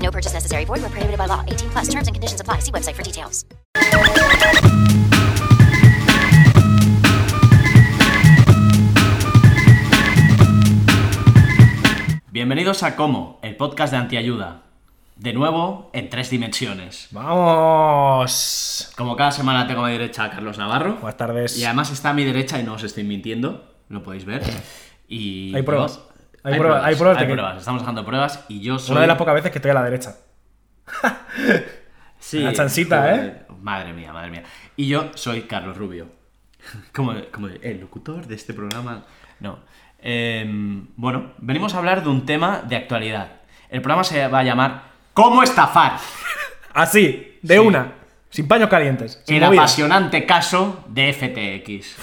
No purchase necessary. Void where prohibited by law. 18 plus terms and conditions apply. See website for details. Bienvenidos a Como, el podcast de Antiayuda. De nuevo, en tres dimensiones. ¡Vamos! Como cada semana tengo a mi derecha a Carlos Navarro. Buenas tardes. Y además está a mi derecha y no os estoy mintiendo, lo podéis ver. Y Hay pruebas. Hay pruebas, hay pruebas hay que- pruebas. Estamos dejando pruebas y yo soy... Una de las pocas veces que estoy a la derecha. Sí, La chancita, joder, Madre mía, madre mía. Y yo soy Carlos Rubio. Como, como el locutor de este programa. No. Em, bueno, venimos a hablar de un tema de actualidad. El programa se va a llamar ¿Cómo estafar? Así, de Sí. una. Sin paños calientes. Sin El movidas. apasionante caso de FTX.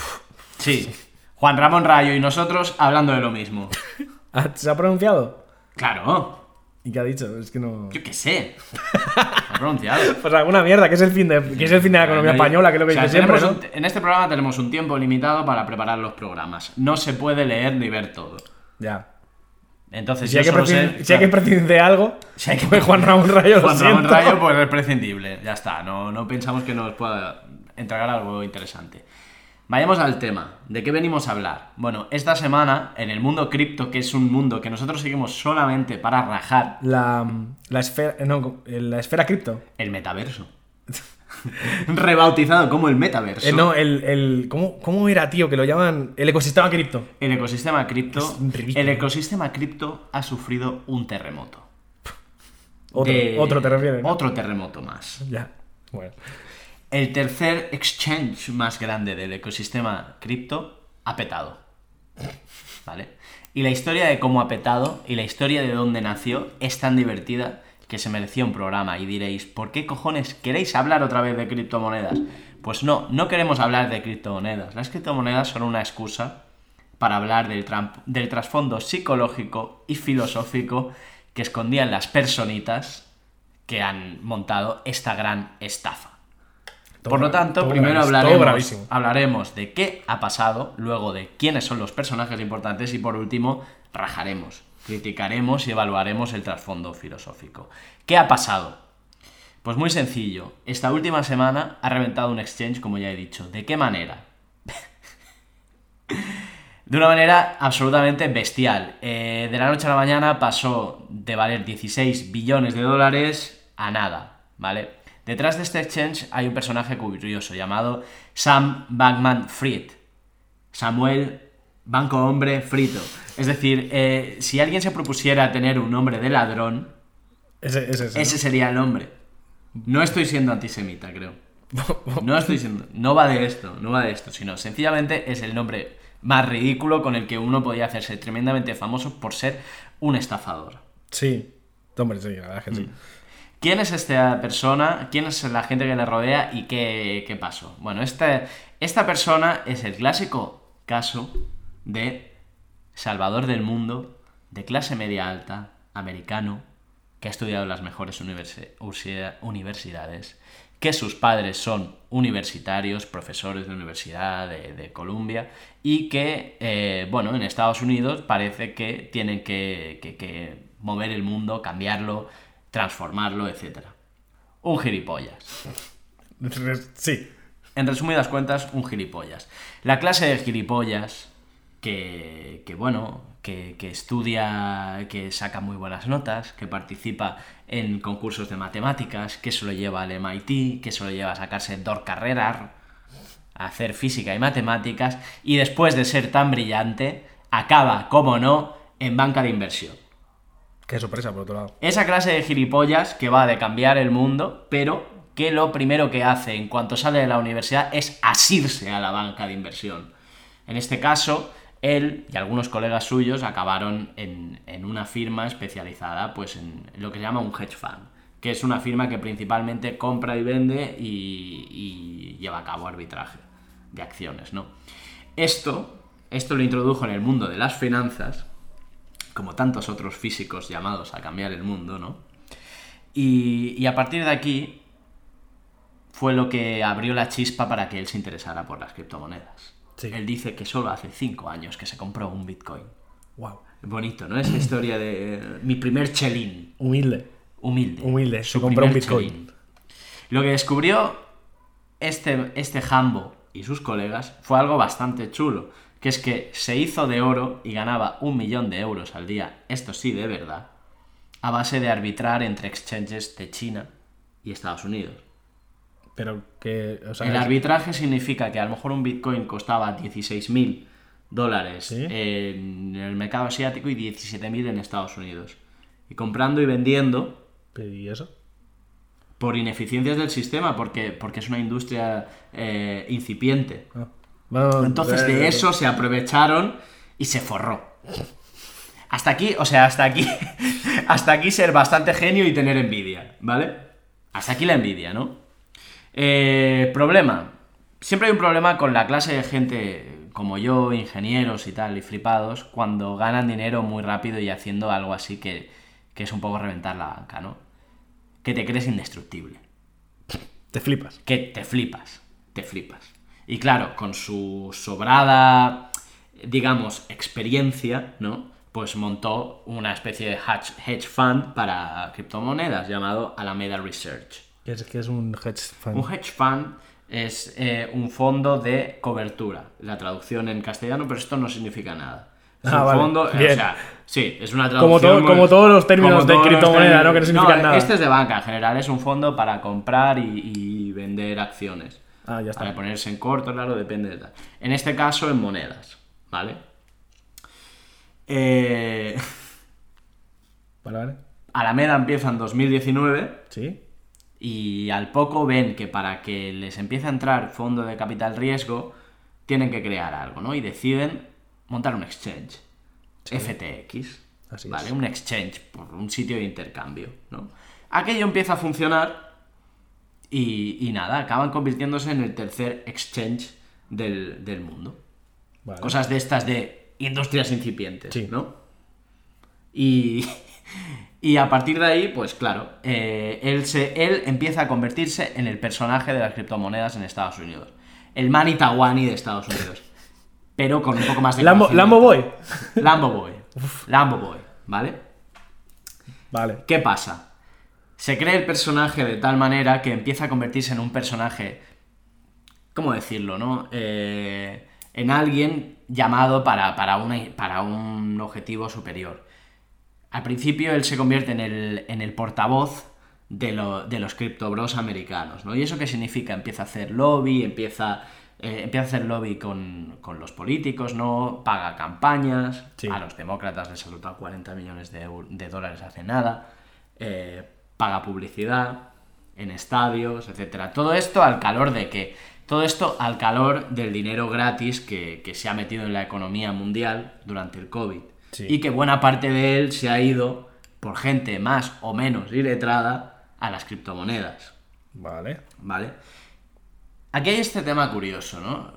Sí. Juan Ramón Rayo y nosotros hablando de lo mismo. Ah, ¿Se ha pronunciado? Claro. ¿Y qué ha dicho? Es que no. Yo qué sé. Ha pronunciado. Pues alguna mierda, que es el fin de, que es el fin de la economía No, española, que es lo que o sea, siempre. tenemos ¿no? un- en este programa tenemos un tiempo limitado para preparar los programas. No se puede leer ni ver todo. Ya. Entonces, Si hay, que prescindir, sé- si hay que claro, prescindir de algo, si hay que- pues Juan Ramón Rayo lo Juan Ramón siento. Rayo, pues es prescindible. Ya está. No, no pensamos que nos pueda entregar algo interesante. Vayamos al tema. ¿De qué venimos a hablar? Bueno, esta semana, en el mundo cripto, que es un mundo que nosotros seguimos solamente para rajar, La, la esfera. eh, No, la esfera cripto. el metaverso. Rebautizado como el metaverso. Eh, no, el. el ¿cómo, ¿Cómo era, tío? Que lo llaman. El ecosistema cripto. El ecosistema cripto. El ecosistema cripto ha sufrido un terremoto. Otro, De- otro te refieres. ¿no? Otro terremoto más. Ya. Bueno. El tercer exchange más grande del ecosistema cripto ha petado. ¿Vale? Y la historia de cómo ha petado y la historia de dónde nació es tan divertida que se merecía un programa. Y diréis, ¿por qué cojones queréis hablar otra vez de criptomonedas? Pues no, no queremos hablar de criptomonedas. Las criptomonedas son una excusa para hablar del, del trasfondo psicológico y filosófico que escondían las personitas que han montado esta gran estafa. Por lo tanto, primero hablaremos, hablaremos de qué ha pasado, luego de quiénes son los personajes importantes y por último rajaremos, criticaremos y evaluaremos el trasfondo filosófico. ¿Qué ha pasado? Pues muy sencillo, esta última semana ha reventado un exchange, como ya he dicho. ¿De qué manera? De una manera absolutamente bestial. Eh, de la noche a la mañana pasó de valer 16 billones de dólares a nada, ¿vale? Detrás de este exchange hay un personaje curioso llamado Sam Bankman Fried. Samuel Banco Hombre Frito. Es decir, eh, si alguien se propusiera tener un nombre de ladrón, Ese, ese, ese. ese sería el nombre. No estoy siendo antisemita, creo. No estoy siendo. No va de esto, no va de esto, sino sencillamente es el nombre más ridículo con el que uno podía hacerse tremendamente famoso por ser un estafador. Sí. Hombre, sí, la verdad es que Mm. ¿Quién es esta persona? ¿Quién es la gente que le rodea y qué, qué pasó? Bueno, esta, esta persona es el clásico caso de salvador del mundo, de clase media alta, americano, que ha estudiado en las mejores universi- universidades, que sus padres son universitarios, profesores de universidad de, de Columbia, y que, eh, bueno, en Estados Unidos parece que tienen que mover el mundo, cambiarlo, transformarlo, etc. Un gilipollas. Sí. En resumidas cuentas, un gilipollas. La clase de gilipollas que, que bueno, que, que estudia, que saca muy buenas notas, que participa en concursos de matemáticas, que se lo lleva al MIT, que se lo lleva a sacarse dos carreras, a hacer física y matemáticas, y después de ser tan brillante, acaba, como no, en banca de inversión. Qué sorpresa, por otro lado. Esa clase de gilipollas que va de cambiar el mundo, pero que lo primero que hace en cuanto sale de la universidad es asirse a la banca de inversión. En este caso, él y algunos colegas suyos acabaron en, una firma especializada pues, en lo que se llama un hedge fund, que es una firma que principalmente compra y vende y, y lleva a cabo arbitraje de acciones, ¿no? Esto, esto lo introdujo en el mundo de las finanzas, como tantos otros físicos llamados a cambiar el mundo, ¿no? Y, y a partir de aquí fue lo que abrió la chispa para que él se interesara por las criptomonedas. Sí. Él dice que solo hace cinco años que se compró un Bitcoin. Wow. Bonito, ¿no? Es la historia de mi primer chelín. Humilde. Humilde. Humilde, Su se compró un Bitcoin. chelín. Lo que descubrió este, este Jambo y sus colegas fue algo bastante chulo, que es que se hizo de oro y ganaba un millón de euros al día, esto sí de verdad, a base de arbitrar entre exchanges de China y Estados Unidos. Pero que. O sea, El es- arbitraje significa que a lo mejor un Bitcoin costaba 16.000 dólares Sí. en el mercado asiático y 17.000 en Estados Unidos. Y comprando y vendiendo ¿Y eso? por ineficiencias del sistema, porque, porque es una industria eh, incipiente. Ah. Entonces eh, de eso se aprovecharon y se forró. Hasta aquí, o sea, hasta aquí, hasta aquí ser bastante genio y tener envidia, ¿vale? Hasta aquí la envidia, ¿no? Eh, problema. Siempre hay un problema con la clase de gente como yo, ingenieros y tal, y flipados, cuando ganan dinero muy rápido y haciendo algo así que, que es un poco reventar la banca, ¿no? Que te crees indestructible Te flipas. que te flipas, te flipas. Y claro, con su sobrada, digamos, experiencia, ¿no? Pues montó una especie de hedge, fund para criptomonedas llamado Alameda Research. Que es, que es un hedge fund. Un hedge fund es eh, un fondo de cobertura, la traducción en castellano, pero esto no significa nada. Es Ah, un vale, fondo, bien. o sea, sí, es una Como traducción. to- muy- como todos los términos de criptomoneda, ¿no? Que no significan nada. Este es de banca en general, es un fondo para comprar y, y vender acciones. Ah, ya está. Para ponerse en corto, claro, depende de tal. En este caso, en monedas, ¿vale? Eh, Vale, vale. Alameda empieza en 2019 Sí. y al poco ven que para que les empiece a entrar fondo de capital riesgo, tienen que crear algo, ¿no? Y deciden montar un exchange. FTX. Así ¿Vale? es. Un exchange, por un sitio de intercambio, ¿no? Aquello empieza a funcionar y, y nada, acaban convirtiéndose en el tercer exchange del, del mundo. Vale. Cosas de estas de industrias incipientes, Sí. ¿no? Y, y a partir de ahí, pues claro, eh, él, se, él empieza a convertirse en el personaje de las criptomonedas en Estados Unidos. El Manny Tawani de Estados Unidos. Pero con un poco más de Lambo. Lambo Boy. Lambo Boy. Lambo Boy, ¿vale? Vale. ¿Qué pasa? Se cree el personaje de tal manera que empieza a convertirse en un personaje, ¿cómo decirlo, no? Eh, en alguien llamado para, para, una- para un objetivo superior. Al principio él se convierte en el, en el portavoz de, lo- de los criptobros americanos, ¿no? ¿Y eso qué significa? Empieza a hacer lobby, empieza, eh, empieza a hacer lobby con, con los políticos, ¿no? Paga campañas, Sí. a los demócratas les ha soltado 40 millones de, de dólares hace nada, eh, paga publicidad en estadios, etcétera. Todo esto al calor de que todo esto al calor del dinero gratis que, que se ha metido en la economía mundial durante el COVID. Sí. Y que buena parte de él se ha ido por gente más o menos iletrada a las criptomonedas. Vale. ¿Vale? Aquí hay este tema curioso, ¿no?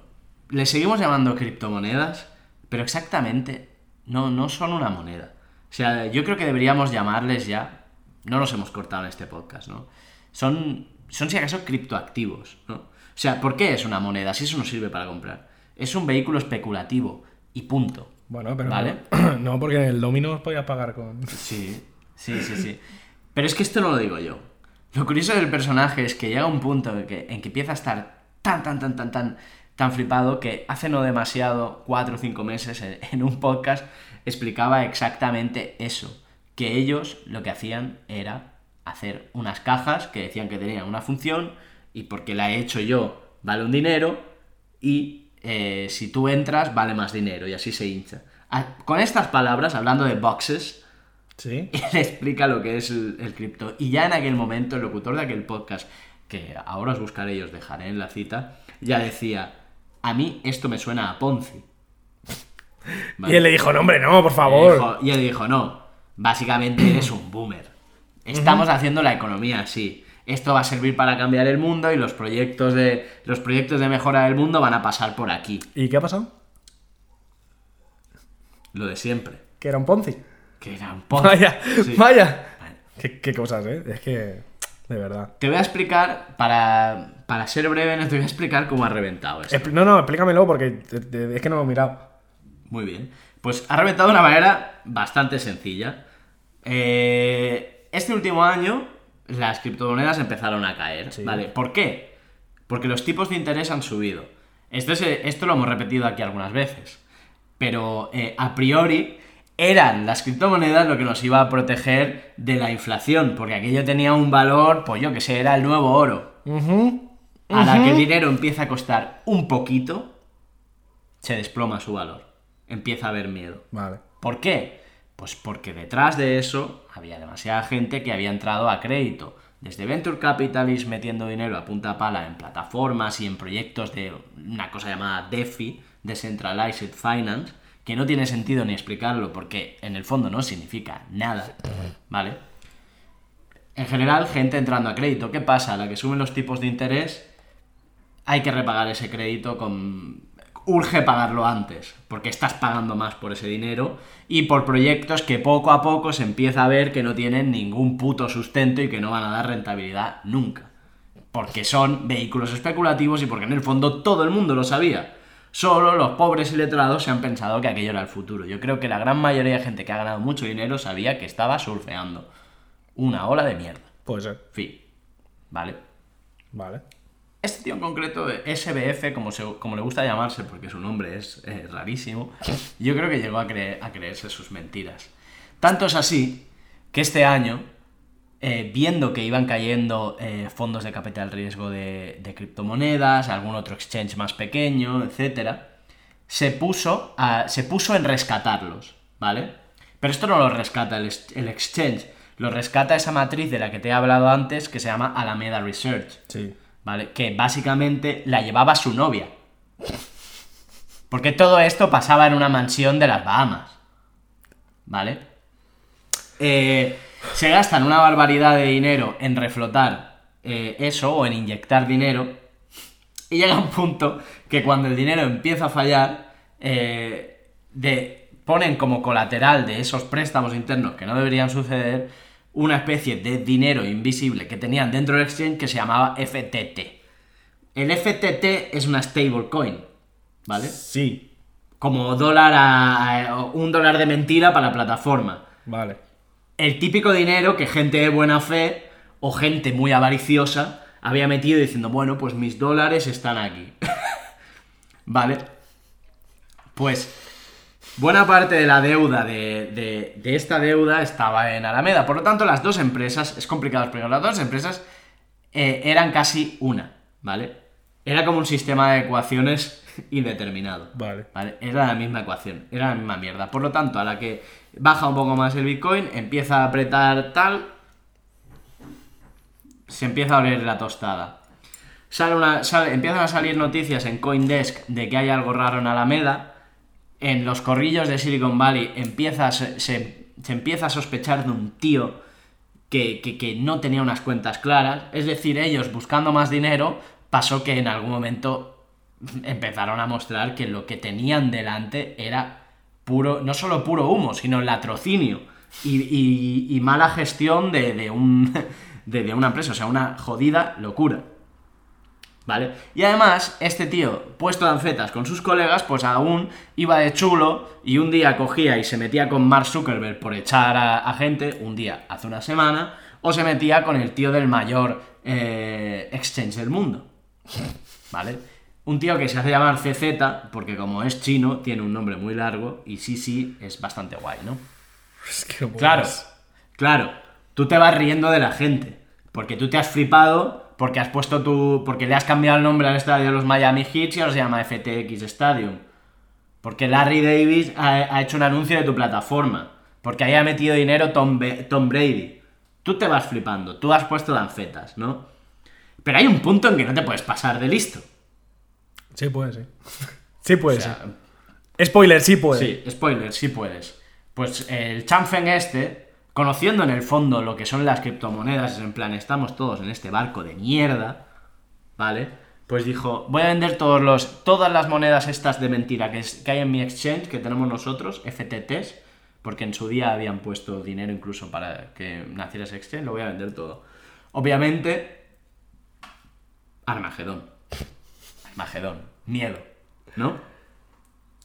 Le seguimos llamando criptomonedas, pero exactamente no, no son una moneda. O sea, yo creo que deberíamos llamarles ya. No nos hemos cortado en este podcast, ¿no? Son, son si acaso criptoactivos, ¿no? O sea, ¿por qué es una moneda si eso no sirve para comprar? Es un vehículo especulativo y punto. Bueno, pero ¿Vale? no, no, porque en el Domino's podías pagar con. Sí, sí, sí, sí. Pero es que esto no lo digo yo. Lo curioso del personaje es que llega un punto en que, en que empieza a estar tan, tan, tan, tan, tan, tan flipado que hace no demasiado, cuatro o cinco meses, en, en un podcast, explicaba exactamente eso. Que ellos lo que hacían era hacer unas cajas que decían que tenían una función y porque la he hecho yo vale un dinero y eh, si tú entras vale más dinero y así se hincha. Ah, Con estas palabras, hablando de boxes, Sí. le explica lo que es el, el cripto. Y ya en aquel momento, el locutor de aquel podcast, que ahora os buscaré y os dejaré en la cita, ya decía, a mí esto me suena a Ponzi. Y él le dijo, no, hombre, no, por Y favor. dijo- Y él dijo, no, básicamente eres un boomer. Estamos haciendo la economía así. Esto va a servir para cambiar el mundo y los proyectos de, los proyectos de mejora del mundo van a pasar por aquí. ¿Y qué ha pasado? Lo de siempre. Que era un Ponzi. Que era un poco. Vaya, Sí. vaya. Qué, qué cosas, ¿eh? Es que, de verdad. Te voy a explicar, para, para ser breve, no te voy a explicar cómo ha reventado esto. No, no, explícamelo porque es que no lo he mirado. Muy bien. Pues ha reventado de una manera bastante sencilla. Eh, este último año las criptomonedas empezaron a caer. Sí. ¿Vale? ¿Por qué? Porque los tipos de interés han subido. Esto, es, esto lo hemos repetido aquí algunas veces. Pero eh, a priori eran las criptomonedas lo que nos iba a proteger de la inflación. Porque aquello tenía un valor, pues yo que sé, era el nuevo oro. A la que el dinero empieza a costar un poquito, se desploma su valor. Empieza a haber miedo. Vale. ¿Por qué? Pues porque detrás de eso había demasiada gente que había entrado a crédito. Desde Venture Capitalist metiendo dinero a punta pala en plataformas y en proyectos de una cosa llamada DeFi, Decentralized Finance, que no tiene sentido ni explicarlo porque en el fondo no significa nada, ¿vale? En general, gente entrando a crédito. ¿Qué pasa? La que suben los tipos de interés, hay que repagar ese crédito con... Urge pagarlo antes, porque estás pagando más por ese dinero y por proyectos que poco a poco se empieza a ver que no tienen ningún puto sustento y que no van a dar rentabilidad nunca. Porque son vehículos especulativos y porque en el fondo todo el mundo lo sabía. Solo los pobres y letrados se han pensado que aquello era el futuro. Yo creo que la gran mayoría de gente que ha ganado mucho dinero sabía que estaba surfeando una ola de mierda. Puede ser. Fin. ¿Vale? Vale. Este tío en concreto, SBF, como, se- como le gusta llamarse, porque su nombre es eh, rarísimo, yo creo que llegó a, creer- a creerse sus mentiras. Tanto es así que este año, eh, viendo que iban cayendo eh, fondos de capital riesgo de, criptomonedas, algún otro exchange más pequeño, etc., se puso, a- se puso en rescatarlos, ¿vale? Pero esto no lo rescata el, el exchange, lo rescata esa matriz de la que te he hablado antes que se llama Alameda Research. Sí. Que básicamente la llevaba su novia. Porque todo esto pasaba en una mansión de las Bahamas. ¿Vale? Eh, se gastan una barbaridad de dinero en reflotar eh, eso o en inyectar dinero. Y llega un punto que cuando el dinero empieza a fallar, eh, de, ponen como colateral de esos préstamos internos que no deberían suceder una especie de dinero invisible que tenían dentro del exchange que se llamaba FTT. El FTT es una stablecoin, ¿vale? Sí. Como dólar a, a- un dólar de mentira para la plataforma. Vale. El típico dinero que gente de buena fe o gente muy avariciosa había metido diciendo, bueno, pues mis dólares están aquí. ¿Vale? Pues buena parte de la deuda de, de- de esta deuda estaba en Alameda. Por lo tanto, las dos empresas, es complicado explicar, las dos empresas eh, eran casi una, ¿vale? Era como un sistema de ecuaciones indeterminado. Vale. ¿Vale? Era la misma ecuación, era la misma mierda. Por lo tanto, a la que baja un poco más el Bitcoin, empieza a apretar tal, se empieza a oler la tostada. Sale una, sale- empiezan a salir noticias en Coindesk de que hay algo raro en Alameda. En los corrillos de Silicon Valley empieza, se- se empieza a sospechar de un tío que, que- que no tenía unas cuentas claras. Es decir, ellos buscando más dinero, pasó que en algún momento empezaron a mostrar que lo que tenían delante era puro, no solo puro humo, sino latrocinio y, y- y mala gestión de, de un, de, de una empresa, o sea, una jodida locura. ¿Vale? Y además, este tío, puesto de anfetas con sus colegas, pues aún iba de chulo y un día cogía y se metía con Mark Zuckerberg por echar a, a gente, un día hace una semana, o se metía con el tío del mayor eh, exchange del mundo. ¿Vale? Un tío que se hace llamar CZ, porque como es chino, tiene un nombre muy largo y sí, sí, es bastante guay, ¿no? Es que Claro, claro. Tú te vas riendo de la gente. Porque tú te has flipado porque has puesto tu. porque le has cambiado el nombre al estadio de los Miami Heat y ahora se llama FTX Stadium. Porque Larry Davis ha, ha hecho un anuncio de tu plataforma. Porque ahí ha metido dinero Tom, Tom Brady. Tú te vas flipando, tú has puesto danfetas, ¿no? Pero hay un punto en que no te puedes pasar de listo. Sí, puede, sí. Sí, puede, O sea, sí. Spoiler, sí puede. Sí, spoiler, sí puedes. Pues el Chanfeng este conociendo en el fondo lo que son las criptomonedas, en plan, estamos todos en este barco de mierda, ¿vale? Pues dijo, voy a vender todos los, todas las monedas estas de mentira que, es- que hay en mi exchange, que tenemos nosotros, FTTs, porque en su día habían puesto dinero incluso para que naciera ese exchange, lo voy a vender todo. Obviamente, Armagedón. Armagedón. Miedo. ¿No?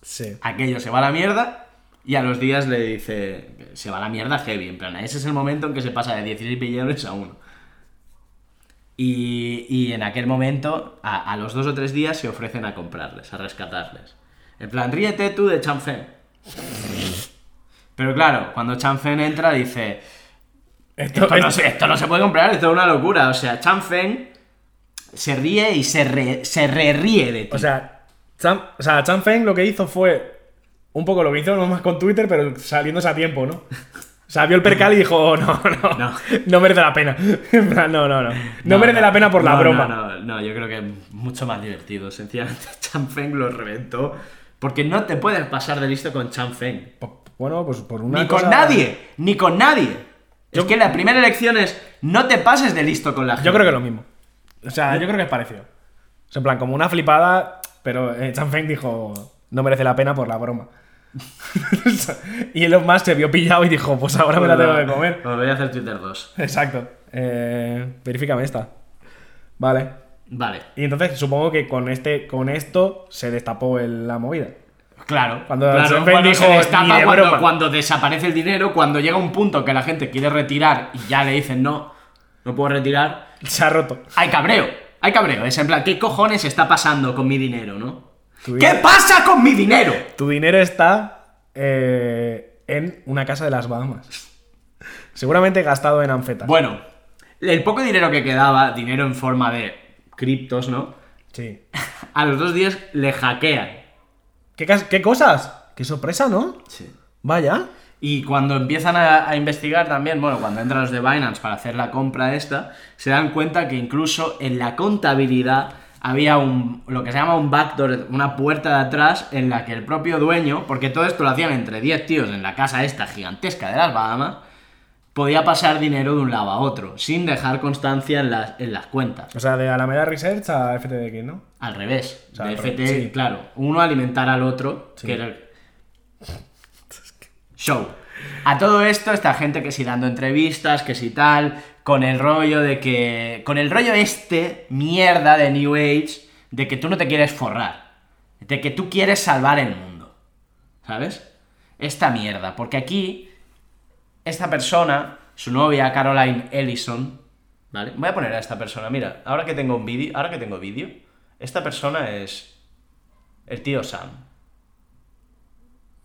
Sí. aquello se va a la mierda y a los días le dice, se va a la mierda heavy, en plan, ese es el momento en que se pasa de 16 billones a 1. Y, y en aquel momento, a, a los dos o tres días, se ofrecen a comprarles, a rescatarles. En plan, ríete tú de Chanfen. Pero claro, cuando Chanfen entra, dice, Esto, esto no, esto- se, esto no se puede comprar, esto es una locura. O sea, Chanfen se ríe y se, re- se re ríe de ti. O sea, Chan, o sea, Chan Feng lo que hizo fue un poco lo que hizo nomás con Twitter, pero saliéndose a tiempo, ¿no? O sea, vio el percal y dijo, "Oh, no, no, No. no, merece la pena. En plan, no, no, no. No, merece la pena por la no, broma. No, no, no, yo creo que es mucho más divertido. Sencillamente, Chanfeng lo reventó. Porque no te puedes pasar de listo con Chanfeng. Po- Bueno, pues por una Ni cosa- con nadie, ni con nadie. Es que la primera elección es no te pases de listo con la gente. Yo creo que es lo mismo. O sea, yo creo que es parecido. O sea, en plan, como una flipada, pero eh, Chan Feng dijo, no merece la pena por la broma. y Elon Musk se vio pillado y dijo, pues ahora me la tengo que comer. Pues voy a hacer Twitter 2. Exacto. Eh, verifícame esta. Vale. Vale, Y entonces supongo que con este, con esto se destapó el- la movida. claro. Cuando claro, cuando dijo, se destapa, "Ni de cuando, broma". cuando desaparece el dinero, cuando llega un punto que la gente quiere retirar y ya le dicen no, no puedo retirar, Se ha roto. hay cabreo. Hay cabreo. Es en plan, ¿qué cojones está pasando con mi dinero, no? ¿Qué dinero- pasa con mi dinero? Tu dinero está eh, en una casa de las Bahamas. Seguramente gastado en anfetas. Bueno, el poco dinero que quedaba, dinero en forma de criptos, ¿no? Sí. A los dos días le hackean. ¿Qué, cas- qué cosas? Qué sorpresa, ¿no? Sí. Vaya. Y cuando empiezan a, a investigar también, bueno, cuando entran los de Binance para hacer la compra esta, se dan cuenta que incluso en la contabilidad había un, lo que se llama un backdoor, una puerta de atrás en la que el propio dueño, porque todo esto lo hacían entre 10 tíos en la casa esta gigantesca de las Bahamas, podía pasar dinero de un lado a otro, sin dejar constancia en las, en las cuentas. O sea, de Alameda Research a FTDX, ¿no? Al revés. O sea, de al FT, revés, sí. claro. Uno alimentar al otro, que era el... Show. A todo esto, esta gente que si dando entrevistas, que si tal, con el rollo de que. Con el rollo este, mierda de New Age, de que tú no te quieres forrar. De que tú quieres salvar el mundo. ¿Sabes? Esta mierda. Porque aquí, esta persona, su novia, Caroline Ellison, ¿vale? Voy a poner a esta persona, mira, ahora que tengo un vídeo, ahora que tengo vídeo, esta persona es el tío Sam.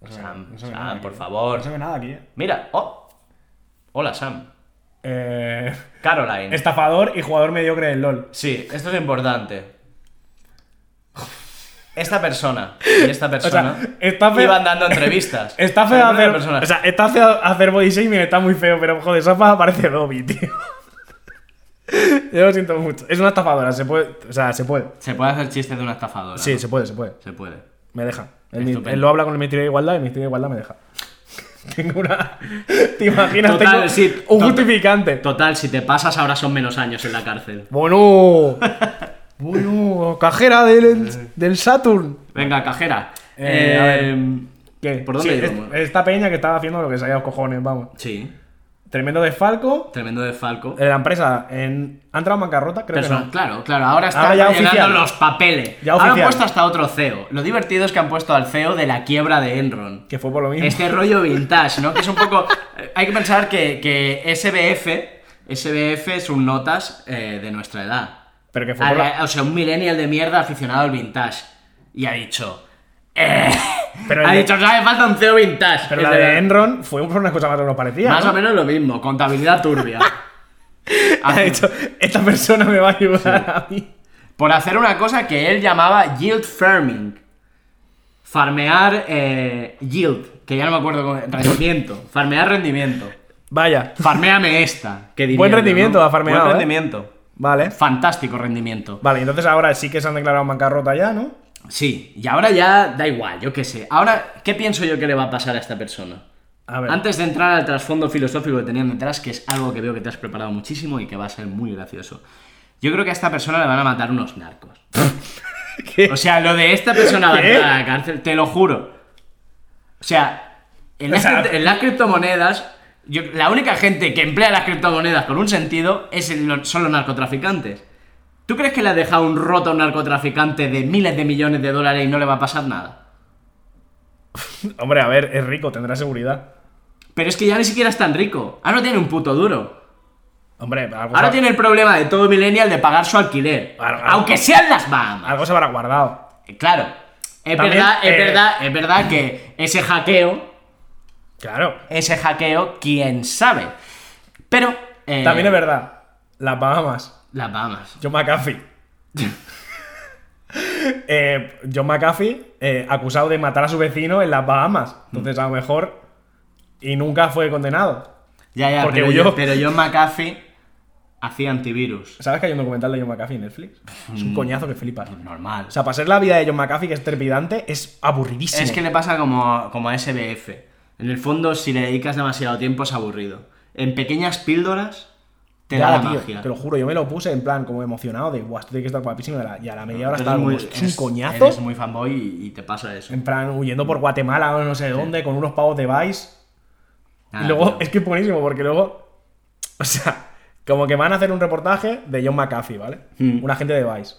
Sam, No Sam, por ¿eh? favor. No se ve nada aquí, ¿eh? Mira, oh. Hola, Sam. Eh, Caroline. Estafador y jugador mediocre del LOL. Sí, esto es importante. Esta persona y esta persona está feo- iban dando entrevistas. Está feo hacer. persona. O sea, está feo hacer body shaming, está muy feo, pero joder, Safa parece Dobby, tío. Yo lo siento mucho. Es una estafadora, se puede. O sea, se puede. Se puede hacer chiste de una estafadora. Sí, ¿no? se puede, se puede. Se puede. Me deja. Él lo habla con el Ministerio de Igualdad y el Ministerio de Igualdad me deja. Tengo una. ¿Te imaginas? Total, Tengo sí, un total. justificante. Total, si te pasas ahora son menos años en la cárcel. Bueno. bueno, cajera del, del Saturn. Venga, cajera. Eh, a ver. ¿Qué? ¿Por dónde Sí, es- Esta peña que estaba haciendo lo que se haya los cojones, vamos. Sí, Tremendo desfalco. tremendo de Falco. Eh, La empresa en... ha entrado en bancarrota, creo Persona- que no. Claro, claro, ahora están Ahora rellenando los papeles. Ya ahora han puesto hasta otro CEO. Lo divertido es que han puesto al CEO de la quiebra de Enron. Que fue por lo mismo. Este rollo vintage, ¿no? Que es un poco. eh, Hay que pensar que, que SBF. SBF es un notas eh, de nuestra edad. Pero que fue por la- O sea, un millennial de mierda aficionado al vintage. Y ha dicho. Eh, Pero ha dicho, "Os hace falta un CEO vintage. Pero Es la de- de Enron fue una cosa más o menos parecida. Más ¿no? o menos lo mismo, contabilidad turbia. Ha dicho, esta persona me va a ayudar a mí. Por hacer una cosa que él llamaba yield farming. Farmear eh, yield, que ya no me acuerdo cómo. Rendimiento. Farmear rendimiento. Vaya. Farmeame esta. Que Buen rendimiento ¿no? ha farmeado, Buen ¿eh? rendimiento. Vale. Fantástico rendimiento. Vale, entonces ahora sí que se han declarado en bancarrota ya, ¿no? Sí, y ahora ya da igual, yo qué sé. Ahora, ¿qué pienso yo que le va a pasar a esta persona? A ver. Antes de entrar al trasfondo filosófico que tenían detrás, que es algo que veo que te has preparado muchísimo y que va a ser muy gracioso. Yo creo que a esta persona le van a matar unos narcos. ¿Qué? O sea, lo de esta persona va a entrar a la cárcel, te lo juro. O sea, en las, O sea- cripto- en las criptomonedas, yo- la única gente que emplea las criptomonedas con un sentido es el- son los narcotraficantes. ¿Tú crees que le ha dejado un roto a un narcotraficante de miles de millones de dólares y no le va a pasar nada? Hombre, a ver, es rico, tendrá seguridad. Pero es que ya ni siquiera es tan rico. Ahora no tiene un puto duro. Hombre, algo, Ahora se, tiene el problema de todo millennial de pagar su alquiler. Algo- Aunque sean las Bahamas. algo se habrá guardado. Claro. Es También, verdad, es eh, verdad, es verdad que ese hackeo, Claro. ese hackeo, quién sabe. Pero. eh, También es verdad. Las Bahamas. Las Bahamas. John McAfee. Eh, John McAfee, eh, acusado de matar a su vecino en las Bahamas. Entonces, a lo mejor. Y nunca fue condenado. Ya, ya, Porque pero, huyó. yo- pero John McAfee hacía antivirus. ¿Sabes que hay un documental de John McAfee en Netflix? Es un coñazo que flipas. Normal. O sea, para ser la vida de John McAfee, que es trepidante, es aburridísimo. es que le pasa como, como a SBF. En el fondo, si le dedicas demasiado tiempo, es aburrido. En pequeñas píldoras, te da la tío, magia. Te lo juro, yo me lo puse en plan como emocionado de, guau, esto tiene que estar guapísimo. Y a la, media hora estaba como, muy- "Esto es eres- un coñazo. Eres muy fanboy y, y te pasa eso. En plan, huyendo por Guatemala o no sé dónde, con unos pavos de Vice. Nada, y luego, tío. es que es buenísimo, porque luego. O sea, como que van a hacer un reportaje de John McAfee, ¿vale? Mm. Un agente de Vice.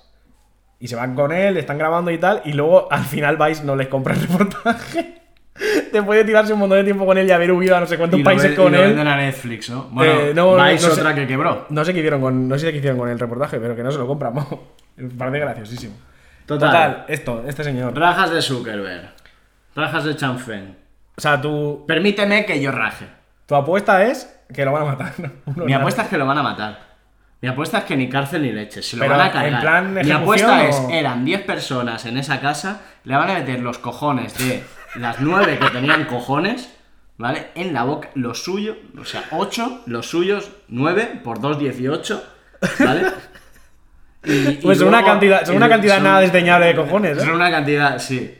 Y se van con él, están grabando y tal, y luego al final Vice no les compra el reportaje. Después de tirarse un montón de tiempo con él y haber huido a no sé cuántos Y lo países ve- con y lo él. venden a Netflix, ¿no? Bueno, Eh, no, no, Vice no sé. otra que quebró. No sé qué hicieron con. No sé qué hicieron con el reportaje, pero que no se lo compran. mo. Me parece graciosísimo. Total. esto, este señor. Rajas de Zuckerberg. Rajas de Chanfeng. O sea, tu, Permíteme que yo raje. tu apuesta es que lo van a matar. Mi apuesta es que lo van a matar. Mi apuesta es que ni cárcel ni leche. Se lo Pero, van a cargar. ¿en plan Mi apuesta o- es: eran 10 personas en esa casa, le van a meter los cojones de las 9 que tenían cojones, ¿vale? En la boca, lo suyo, o sea, 8, los suyos, 9 por 2, 18, ¿vale? Y- y Pues son una cantidad, son una cantidad son- nada desdeñable de cojones, Son ¿eh? una cantidad, sí.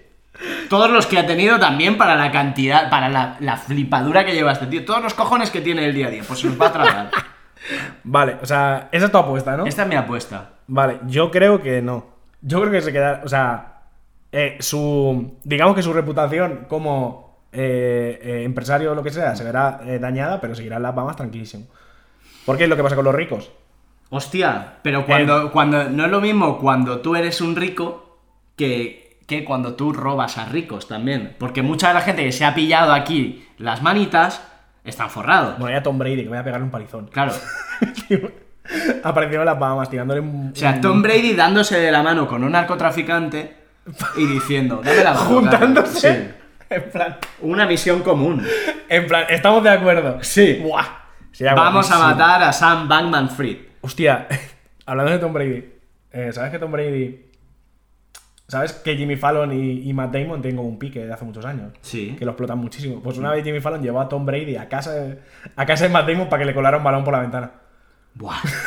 Todos los que ha tenido también para la cantidad, para la, la flipadura que lleva este tío. Todos los cojones que tiene el día a día, pues se los va a tragar. Vale, o sea, esa es tu apuesta, ¿no? Esta es mi apuesta. Vale, yo creo que no. Yo creo que se queda. O sea, eh, su. Digamos que su reputación como eh, eh, empresario o lo que sea se verá eh, dañada, pero seguirá en las Bahamas tranquilísimo. Porque es lo que pasa con los ricos. Hostia, pero cuando, cuando no es lo mismo cuando tú eres un rico que, que cuando tú robas a ricos también. Porque mucha de la gente que se ha pillado aquí las manitas están forrados. Bueno, ya Tom Brady, que voy a pegarle un palizón. Claro. Apareció en las Bahamas tirándole un. O sea, Tom Brady dándose de la mano con un narcotraficante y diciendo, dame la mano, juntándose. Sí. En plan. Una misión común. En plan, estamos de acuerdo. Sí. Buah. Vamos a matar a Sam Bankman Fried. Hostia, hablando de Tom Brady, eh, ¿sabes que Tom Brady. ¿Sabes que Jimmy Fallon y, y Matt Damon tienen un pique de hace muchos años? Sí. Que lo explotan muchísimo. Pues una vez Jimmy Fallon llevó a Tom Brady a casa a casa de Matt Damon para que le colara un balón por la ventana. Buah.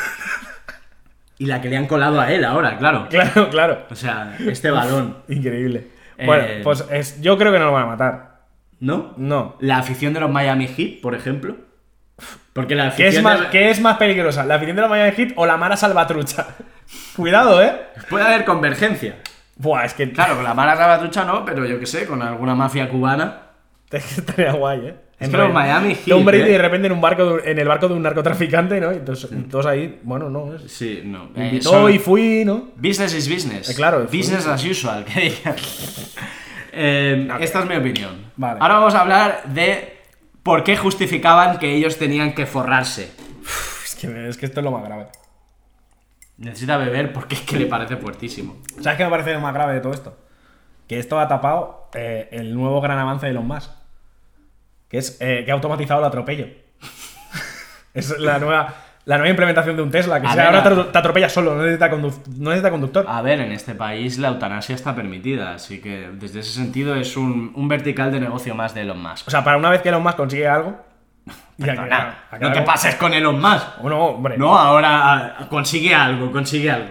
Y la que le han colado a él ahora, claro. Claro, claro. O sea, este balón. Increíble. Eh, Bueno, pues es- yo creo que no lo van a matar. ¿No? No. La afición de los Miami Heat, por ejemplo. Porque la ¿Qué afición es, más, de- qué es más peligrosa? ¿La afición de la Miami Heat o la Mara Salvatrucha? Cuidado, ¿eh? Puede haber convergencia. Buah, es que Claro, con la mala salvatrucha no, pero yo qué sé, con alguna mafia cubana. estaría guay, ¿eh? Es que los Miami Heat, Tom Brady ¿eh? de repente en un barco de- en el barco de un narcotraficante, ¿no? Y todos, y todos ahí, bueno, no. Es, Sí, no. me eh, son- y fui, ¿no? Business is business. Eh, claro, Business as usual, que digan. Esta es mi opinión. Vale. Ahora vamos a hablar de por qué justificaban que ellos tenían que forrarse. Es que, es que esto es lo más grave. Necesita beber porque es que le parece fuertísimo. ¿Sabes qué me parece lo más grave de todo esto? Que esto ha tapado el nuevo gran avance de Elon Musk. Que es eh, que ha automatizado el atropello. es la nueva, la nueva implementación de un Tesla. Que A si ver, ahora te, atropella solo, no necesita, no necesita conductor. A ver, en este país la eutanasia está permitida, así que desde ese sentido es un, un vertical de negocio más de Elon Musk. O sea, para una vez que Elon Musk consigue algo. Perdona, no te pases con Elon Musk. O no, hombre. No, ahora ah, consigue algo, consigue algo.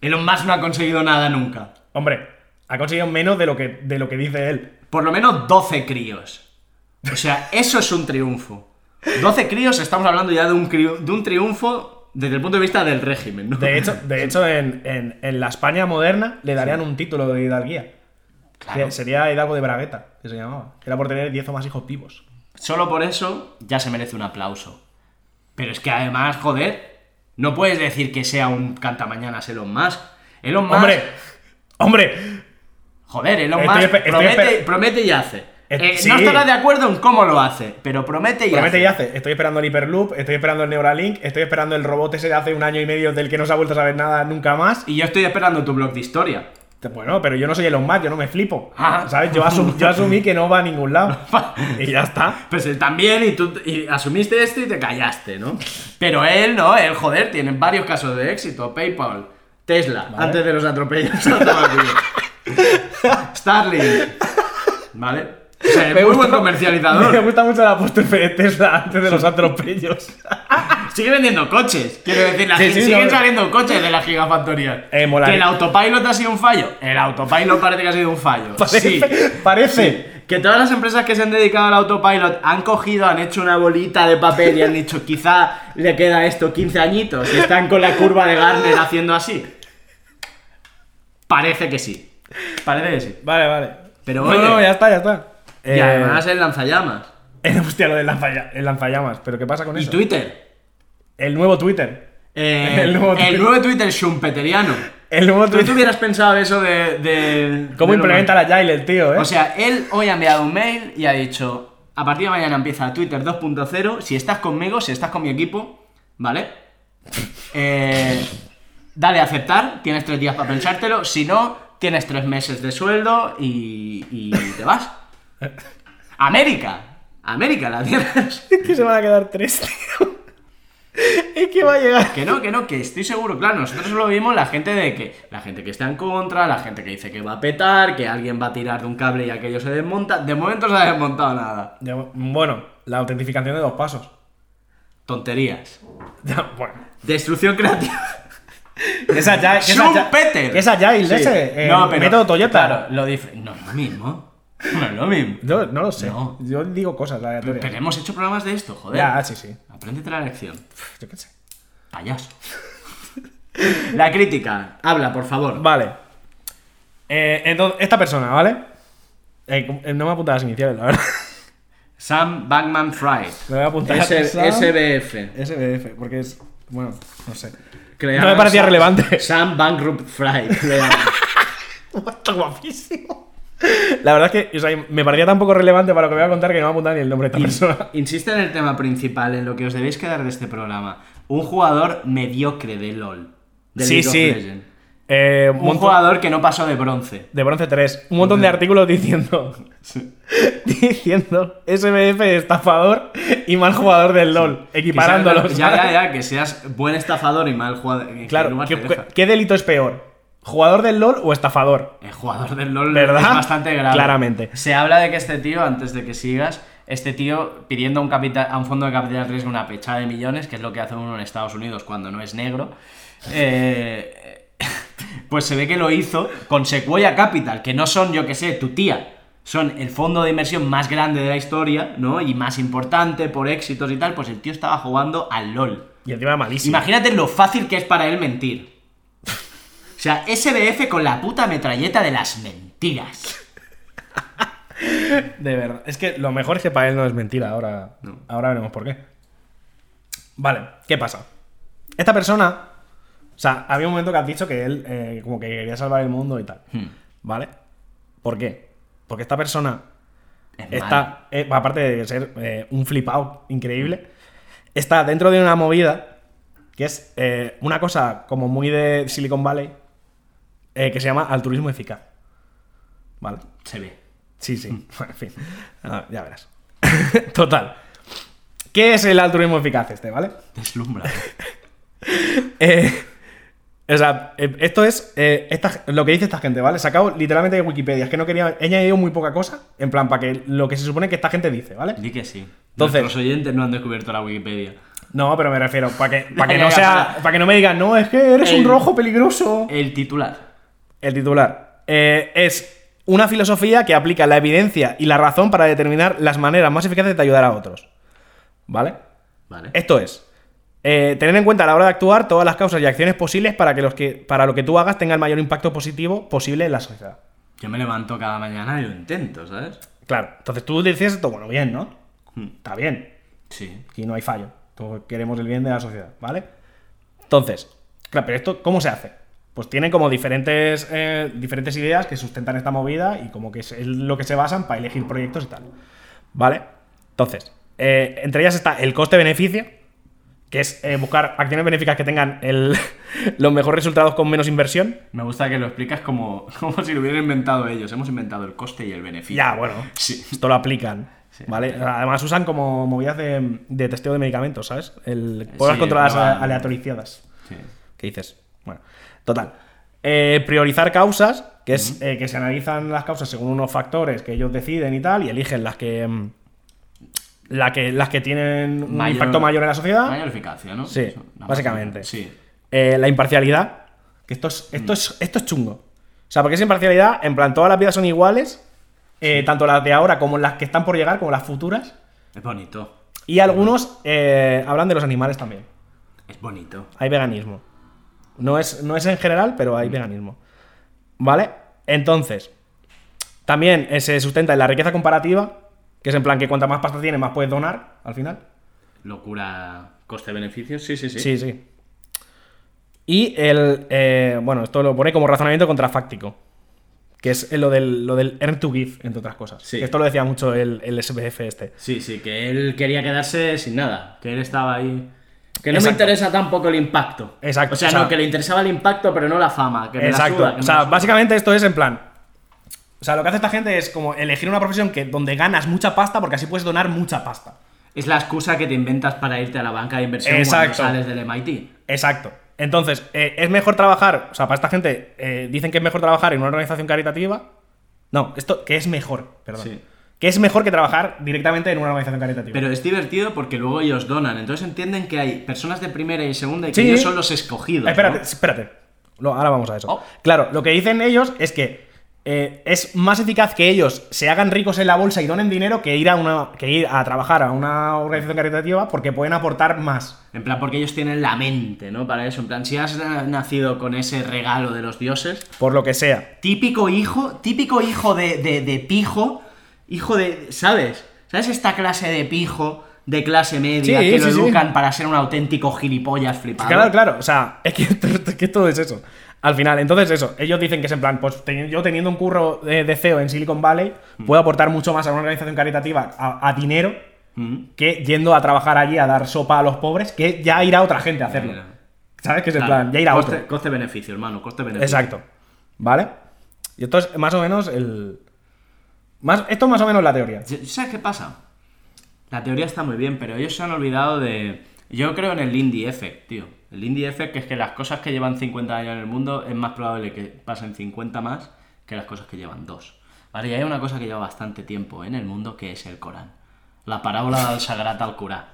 Elon Musk no ha conseguido nada nunca. Hombre, ha conseguido menos de lo que, de lo que dice él. Por lo menos 12 críos. O sea, eso es un triunfo. 12 críos, estamos hablando ya de un, de un triunfo desde el punto de vista del régimen, ¿no? De hecho, de hecho en, en- en la España moderna le darían un título de hidalguía. Claro. Sería Hidalgo de Bragueta, que se llamaba. Era por tener 10 o más hijos vivos. Solo por eso ya se merece un aplauso. Pero es que además, joder, no puedes decir que sea un cantamañanas Elon Musk. Elon Musk. ¡Hombre! ¡Hombre! Joder, Elon Musk promete y hace. Eh, Eh, sí. No estarás de acuerdo en cómo lo hace, pero promete y Promete hace. y hace. Estoy esperando el Hyperloop, estoy esperando el Neuralink, estoy esperando el robot ese de hace un año y medio del que no se ha vuelto a saber nada nunca más. Y yo estoy esperando tu blog de historia. Bueno, pero yo no soy Elon Musk, yo no me flipo. Ah. ¿Sabes? Yo, asum- yo asumí que no va a ningún lado. y ya está. Pues él también, y tú y asumiste esto y te callaste, ¿no? Pero él no, él, joder, tiene varios casos de éxito. PayPal, Tesla, Vale. antes de los atropellos. Starlink. ¿Vale? O sea, es Me muy gusta- buen Me comercializador. gusta mucho la apóstrofe de Tesla antes de los atropellos. Sigue vendiendo coches. Quiero decir, la Sí, gi- sí, siguen no. saliendo coches de la gigafactoría. Eh, que el autopilot ha sido un fallo. El autopilot parece que ha sido un fallo. Parece. Sí. Parece. Que todas las empresas que se han dedicado al autopilot han cogido, han hecho una bolita de papel y han dicho, quizá le queda esto 15 añitos y están con la curva de Garner haciendo así. Parece que sí. Parece que sí. Vale, vale. Pero no, oye. no, ya está, ya está. Y Eh, además el lanzallamas. eh, hostia, lo del lanzalla- el lanzallamas. ¿Pero qué pasa con Y eso? Twitter. El nuevo Twitter. Eh, El nuevo Twitter. el nuevo Twitter schumpeteriano. El nuevo ¿Tú te Twitter. hubieras pensado eso de. de ¿Cómo de implementa la Agile el tío, eh? O sea, él hoy ha enviado un mail y ha dicho: A partir de mañana empieza Twitter 2.0. Si estás conmigo, si estás con mi equipo, ¿vale? Eh, dale a aceptar. Tienes tres días para pensártelo. Si no, tienes tres meses de sueldo y, y te vas. América. América la tienes. es que se van a quedar tres, tío. es que va a llegar. Que no, que no, que estoy seguro, claro, nosotros solo vimos la gente de que, la gente que está en contra, la gente que dice que va a petar, que alguien va a tirar de un cable y aquello se desmonta. De momento no se ha desmontado nada. Ya, Bueno, la autentificación de dos pasos. Tonterías. Ya, bueno. Destrucción creativa. Esa. Que esa Schumpeter. que esa Agile Sí. ese. No, pero- método Toyota. Claro, lo No lo mismo. No es lo mismo. Yo no lo sé. No. Yo digo cosas aleatorias. Pero hemos hecho programas de esto, joder. Ya, sí, sí. Apréndete la lección. Yo qué sé. Payaso. la crítica. Habla, por favor. Vale. Eh, entonces, esta persona, ¿vale? Eh, eh, no me apunta las iniciales, la verdad. Sam Bankman Fried. Me voy a apuntar S- Sam. SBF. SBF, porque es. Bueno, no sé. No me parecía Sam- relevante. Sam Bankrupt Fried. Está guapísimo. La verdad es que o sea, me parecía tan poco relevante para lo que voy a contar que no me va a apuntar ni el nombre de esta persona. Insiste en el tema principal, en lo que os debéis quedar de este programa. Un jugador mediocre de LOL. Sí, League of sí. Legends. Eh, un jugador que no pasó de bronce. De bronce 3. Un montón de artículos diciendo. diciendo SBF estafador y mal jugador del LOL. Que Equiparándolos. Ya, ya, ya, que seas buen estafador y mal jugador. ¿en qué Claro, ¿qué, qué delito es peor? ¿Jugador del LOL o estafador? El jugador del LOL ¿Verdad? es bastante grave. Claramente. Se habla de que este tío, antes de que sigas, este tío pidiendo a un, capital, a un fondo de capital riesgo una pechada de millones, que es lo que hace uno en Estados Unidos cuando no es negro, eh, pues se ve que lo hizo con Sequoia Capital, que no son, yo que sé, tu tía. Son el fondo de inversión más grande de la historia, ¿no? Y más importante por éxitos y tal. Pues el tío estaba jugando al LOL. Y encima malísimo. Imagínate lo fácil que es para él mentir. O sea, SBF con la puta metralleta de las mentiras. De verdad. Es que lo mejor es que para él no es mentira. Ahora, ahora veremos por qué. Vale, ¿qué pasa? Esta persona. O sea, había un momento que has dicho que él eh, como que quería salvar el mundo y tal. Hmm. ¿Vale? ¿Por qué? Porque esta persona Es está, eh, aparte de ser eh, un flipado increíble, está dentro de una movida que es eh, una cosa como muy de Silicon Valley eh, que se llama altruismo eficaz. ¿Vale? Se ve. Sí, sí. Bueno, en fin. Ah, ya verás. Total. ¿Qué es el altruismo eficaz este, vale? Deslumbra. Eh, o sea, eh, esto es eh, esta- lo que dice esta gente, ¿vale? Sacado literalmente de Wikipedia. Es que no quería. He añadido muy poca cosa. En plan, para que lo que se supone que esta gente dice, ¿vale? Di que sí. Entonces- Nuestros oyentes no han descubierto la Wikipedia. No, pero me refiero, para que, para que no sea. para- que no me digan, no, es que eres un rojo peligroso. El titular. El titular. Eh, es una filosofía que aplica la evidencia y la razón para determinar las maneras más eficaces de ayudar a otros. ¿Vale? Vale. Esto es. eh, tener en cuenta a la hora de actuar todas las causas y acciones posibles para que, los que para lo que tú hagas tenga el mayor impacto positivo posible en la sociedad. Yo me levanto cada mañana y lo intento, ¿sabes? Claro, entonces tú dices esto, bueno, bien, ¿no? Hmm. Está bien. Sí. Aquí no hay fallo. Todos queremos el bien de la sociedad, ¿vale? Entonces, claro, pero esto, ¿cómo se hace? Pues tienen como diferentes, eh, diferentes ideas que sustentan esta movida y como que es lo que se basan para elegir proyectos y tal. ¿Vale? Entonces, eh, entre ellas está el coste-beneficio, que es eh, buscar acciones benéficas que tengan el- los mejores resultados con menos inversión. Me gusta que lo explicas como, como si lo hubieran inventado ellos. Hemos inventado el coste y el beneficio. Ya, bueno, Sí. esto lo aplican. Sí. ¿Vale? Además usan como movidas de, de testeo de medicamentos, ¿sabes? El, pruebas Sí, controladas aleatorizadas. Sí. ¿Qué dices? Bueno, total. Eh, priorizar causas, que es eh, que se analizan las causas según unos factores que ellos deciden y tal, y eligen las que. mm, la que las que tienen un Mayor- impacto mayor en la sociedad. Mayor eficacia, ¿no? Sí, Eso, básicamente. Sí. Eh, la imparcialidad. Que esto es, esto, es, esto es chungo. O sea, porque es imparcialidad, en plan, todas las vidas son iguales, tanto las de ahora como las que están por llegar, como las futuras. Es bonito. Y algunos hablan de los animales también. Es bonito. Hay veganismo. No es, no es en general, pero hay veganismo. ¿Vale? Entonces, también eh, se sustenta en la riqueza comparativa, que es en plan que cuanta más pasta tienes, más puedes donar al final. Locura, coste-beneficio. Sí, sí, sí. Sí, sí. Y el. eh, bueno, esto lo pone como razonamiento contrafáctico. Que es lo del, lo del earn to give, entre otras cosas. Sí. Esto lo decía mucho el, el SPF este. Sí, sí, que él quería quedarse sin nada. Que él estaba ahí. Que no Exacto. me interesa tampoco el impacto. Exacto, O sea, o sea- no, que le interesaba el impacto, pero no la fama. Que me la Exacto. suda, que me o sea, la básicamente esto es en plan. O sea, lo que hace esta gente es como elegir una profesión que, donde ganas mucha pasta porque así puedes donar mucha pasta. Es la excusa que te inventas para irte a la banca de inversión Exacto. cuando sales del MIT. Exacto. Entonces, eh, es mejor trabajar. O sea, para esta gente eh, dicen que es mejor trabajar en una organización caritativa. No, esto, que es mejor, perdón. Sí. Que es mejor que trabajar directamente en una organización caritativa. Pero es divertido porque luego ellos donan. Entonces entienden que hay personas de primera y segunda y que Sí. ellos son los escogidos. espérate, ¿no? espérate. Lo- ahora vamos a eso. Oh. Claro, lo que dicen ellos es que eh, es más eficaz que ellos se hagan ricos en la bolsa y donen dinero que ir a una que ir a trabajar a una organización caritativa porque pueden aportar más. En plan, porque ellos tienen la mente, ¿no? Para eso. En plan, si has na- nacido con ese regalo de los dioses, Por lo que sea. típico hijo, típico hijo de, de, de pijo, hijo de. ¿Sabes? ¿Sabes esta clase de pijo de clase media Sí, que lo sí, sí. educan para ser un auténtico gilipollas flipado? Claro, claro. O sea, es que, es que todo es eso. Al final, entonces eso, ellos dicen que es en plan, pues yo teniendo un curro de, de CEO en Silicon Valley, Mm. puedo aportar mucho más a una organización caritativa a, a dinero Mm. que yendo a trabajar allí a dar sopa a los pobres, que ya irá otra gente a hacerlo. Mira. ¿Sabes? Que es en Claro. plan, ya irá coste, otro. Coste-beneficio, hermano, coste-beneficio. Exacto. ¿Vale? Y esto es más o menos el. Esto es más o menos la teoría. ¿Sabes qué pasa? La teoría está muy bien, pero ellos se han olvidado de. Yo creo en el Lindy Effect, tío. El Lindy Effect, que es que las cosas que llevan 50 años en el mundo es más probable que pasen 50 más que las cosas que llevan 2. Vale, y hay una cosa que lleva bastante tiempo en el mundo que es el Corán. La parábola del Sagrat al Corán.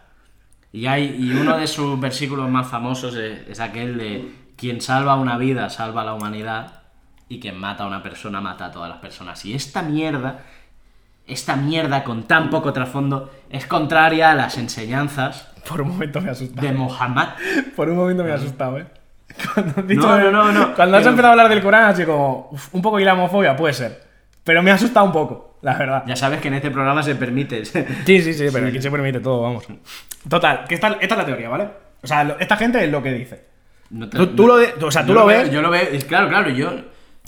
Y, hay, y uno de sus versículos más famosos es, es aquel de quien salva una vida salva a la humanidad y quien mata a una persona mata a todas las personas. Y esta mierda, esta mierda con tan poco trasfondo es contraria a las enseñanzas Por un momento me ha asustado. de Mohammed. Por un momento me ha asustado, ¿eh? Cuando dicho- No, no, no, no. Cuando has Pero- empezado a hablar del Corán, así como. uf, un poco islamofobia, puede ser. Pero me ha asustado un poco, la verdad. Ya sabes que en este programa se permite. Sí, sí, sí, pero aquí se permite todo, vamos. Total, que esta, esta es la teoría, ¿vale? O sea, lo- esta gente es lo que dice. No te- Tú, tú lo, de- o sea, tú lo veo- ves. Yo lo veo. Claro, claro, yo.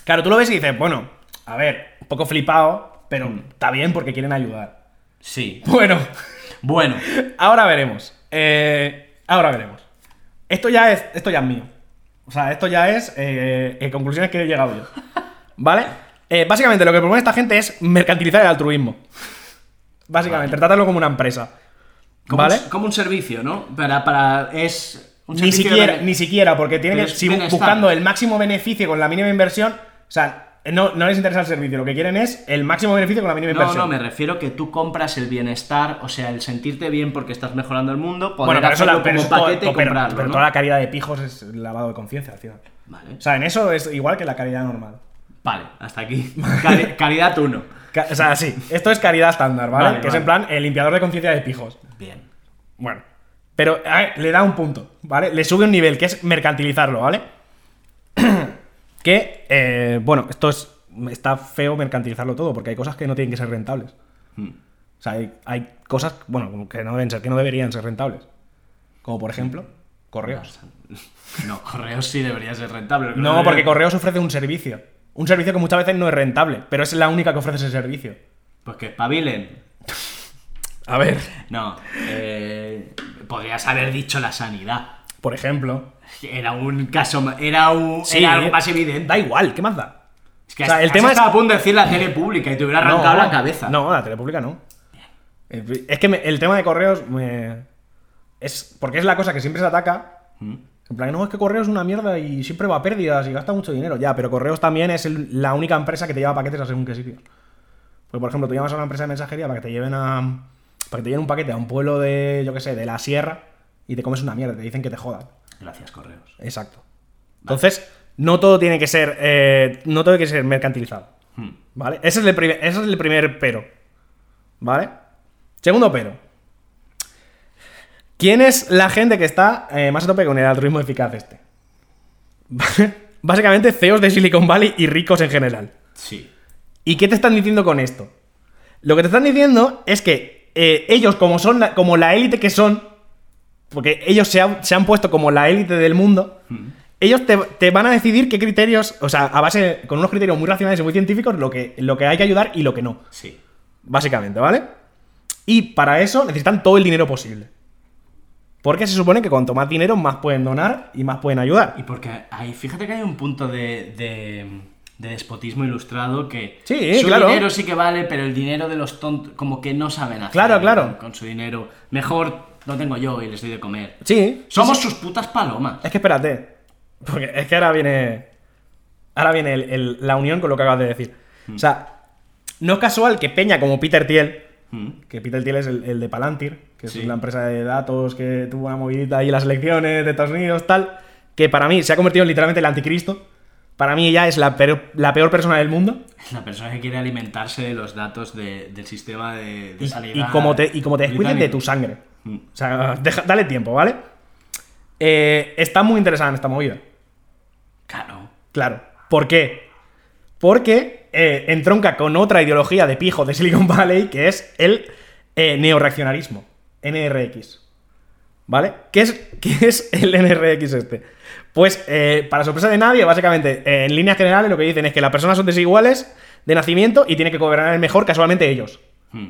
Claro, tú lo ves y dices, bueno, a ver, un poco flipado, pero Mm. está bien porque quieren ayudar. Sí. Bueno, Bueno. ahora veremos. Eh, ahora veremos. Esto ya es, esto ya es mío. O sea, esto ya es eh, eh, conclusiones que he llegado yo. ¿Vale? Básicamente lo que propone esta gente es mercantilizar el altruismo. Básicamente, tratarlo como una empresa. Como, ¿Vale? un, como un servicio, ¿no? Para. para es. Un Ni de siquiera, ni siquiera, porque tiene que, si buscando el máximo beneficio con la mínima inversión, o sea, no, no les interesa el servicio, lo que quieren es el máximo beneficio con la mínima No, inversión. no, me refiero que tú compras el bienestar, o sea, el sentirte bien porque estás mejorando el mundo, poder bueno, pero eso la, como eso todo- paquete y pero- comprarlo, pero ¿no? toda la caridad de pijos es lavado de conciencia al final. Vale. O sea, en eso es igual que la caridad normal. Vale, hasta aquí. Cali- calidad 1. Ca- O sea, sí, esto es caridad estándar, ¿vale? Vale, que es en plan el limpiador de conciencia de pijos. Bien. Bueno. Pero ver, le da un punto, ¿vale? Le sube un nivel, que es mercantilizarlo, ¿vale? Que, eh, bueno, esto es. Está feo mercantilizarlo todo, porque hay cosas que no tienen que ser rentables. Hmm. O sea, hay, hay cosas, bueno, que no deben ser, que no deberían ser rentables. Como por ejemplo, correos. No, correos sí debería ser rentable. No, porque correos ofrece un servicio. Un servicio que muchas veces no es rentable, pero es la única que ofrece ese servicio. Pues que espabilen. A ver. No, eh, podrías haber dicho la sanidad. Por ejemplo. Era un caso, era, un, Sí, era algo más evidente. Da igual, ¿qué más da? Es que O sea, el tema es- a punto de decir la tele pública y te hubiera arrancado la cabeza. No, la telepública no. Eh, Es que me- el tema de correos me- es porque es la cosa que siempre se ataca. Mm. En plan, no, es que correos es una mierda y siempre va a pérdidas y gasta mucho dinero. Ya, pero correos también es el- la única empresa que te lleva paquetes a según qué sitio. Pues, por ejemplo, tú llamas a una empresa de mensajería para que te lleven a. para que te lleven un paquete a un pueblo de, yo qué sé, de la sierra y te comes una mierda, te dicen que te jodan. Gracias, correos. Exacto. Entonces, no todo tiene que ser. eh, no todo tiene que ser mercantilizado. Hmm. ¿Vale? Ese es el primer, ese es el primer pero. ¿Vale? Segundo pero. ¿Quién es la gente que está eh, más a tope con el altruismo eficaz este? Básicamente CEOs de Silicon Valley y ricos en general. Sí. ¿Y qué te están diciendo con esto? Lo que te están diciendo es que eh, ellos, como son la, como la élite que son, porque ellos se han, se han puesto como la élite del mundo, ellos te, te van a decidir qué criterios, o sea, a base, con unos criterios muy racionales y muy científicos, lo que, lo que hay que ayudar y lo que no. Sí. Básicamente, ¿vale? Y para eso necesitan todo el dinero posible. Porque se supone que cuanto más dinero, más pueden donar y más pueden ayudar. Y porque hay, fíjate que hay un punto de, de, de despotismo ilustrado que Sí, su claro. dinero sí que vale, pero el dinero de los tontos como que no saben hacer Claro, claro. Con, con su dinero. Mejor lo tengo yo y les doy de comer. Sí. Somos sus putas palomas. Es que espérate. Porque es que ahora viene. Ahora viene el- el- la unión con lo que acabas de decir. O sea, no es casual que Peña como Peter Thiel, Mm. que Peter Thiel es el, el de Palantir, que Sí. es la empresa de datos que tuvo una movidita ahí en las elecciones de Estados Unidos, tal, que para mí se ha convertido en literalmente el anticristo. Para mí ella es la peor, la peor persona del mundo. La persona que quiere alimentarse de los datos de- del sistema de, de Y, sanidad. y como te, y como te descuides de tu sangre. O sea, deja- dale tiempo, ¿vale? Eh, está muy interesada en esta movida. Claro. Claro. ¿Por qué? Porque eh, entronca con otra ideología de pijo de Silicon Valley, que es el eh, neoreaccionarismo. NRX. ¿Vale? ¿Qué es, qué es el NRX este? Pues, eh, para sorpresa de nadie, básicamente, eh, en líneas generales lo que dicen es que las personas son desiguales de nacimiento y tienen que gobernar el mejor casualmente ellos. Mm.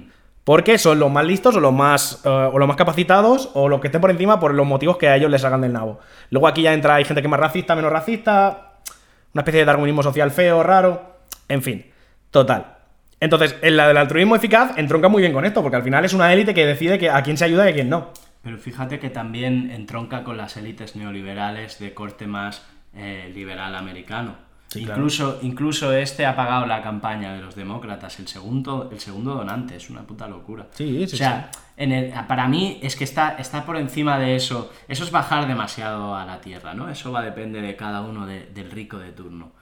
Porque son los más listos o los más, eh, o los más capacitados o los que estén por encima por los motivos que a ellos les hagan del nabo. Luego aquí ya entra, hay gente que es más racista, menos racista, una especie de darwinismo social feo, raro, en fin, total. Entonces, en la del altruismo eficaz entronca muy bien con esto, porque al final es una élite que decide que a quién se ayuda y a quién no. Pero fíjate que también entronca con las élites neoliberales de corte más eh, liberal americano. Sí, claro. incluso, incluso este ha pagado la campaña de los demócratas, el segundo, el segundo donante, es una puta locura. Sí, sí, O sea, en el- para mí es que está, está por encima de eso. Eso es bajar demasiado a la tierra, ¿no? Eso va a depender de cada uno de- del rico de turno.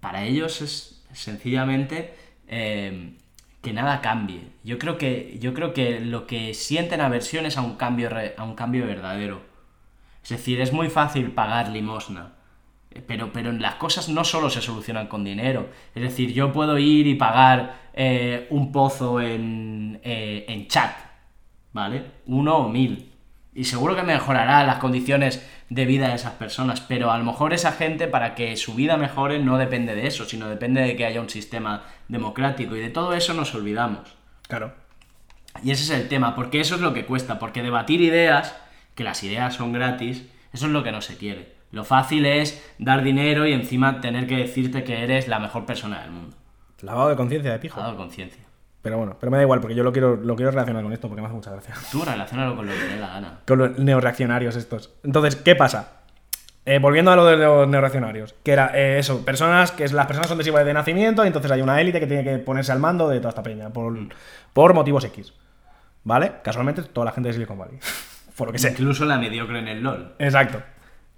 Para ellos es sencillamente eh, que nada cambie. Yo creo que, yo creo que lo que sienten aversión es a un cambio, a un cambio verdadero. Es decir, es muy fácil pagar limosna. Eh, Pero, pero las cosas no solo se solucionan con dinero. Es decir, yo puedo ir y pagar eh, un pozo en, eh, en chat, ¿vale? Uno o mil. Y seguro que mejorará las condiciones de vida de esas personas. Pero a lo mejor esa gente, para que su vida mejore, no depende de eso, sino depende de que haya un sistema democrático. Y de todo eso nos olvidamos. Claro. Y ese es el tema, porque eso es lo que cuesta, porque debatir ideas, que las ideas son gratis, eso es lo que no se quiere. Lo fácil es dar dinero y encima tener que decirte que eres la mejor persona del mundo. Lavado de conciencia de pijo. Ha dado conciencia. Pero bueno, pero me da igual, porque yo lo quiero, lo quiero relacionar con esto, porque me hace mucha gracia. Tú relacionalo con lo que te dé la gana. con los neoreaccionarios estos. Entonces, ¿qué pasa? Eh, volviendo a lo de los neoreaccionarios, que era eh, eso, personas que las personas son desiguales de nacimiento, y entonces hay una élite que tiene que ponerse al mando de toda esta peña, por, por motivos X. ¿Vale? Casualmente toda la gente de Silicon Valley. por lo que sé. Incluso la mediocre en el LOL. Exacto.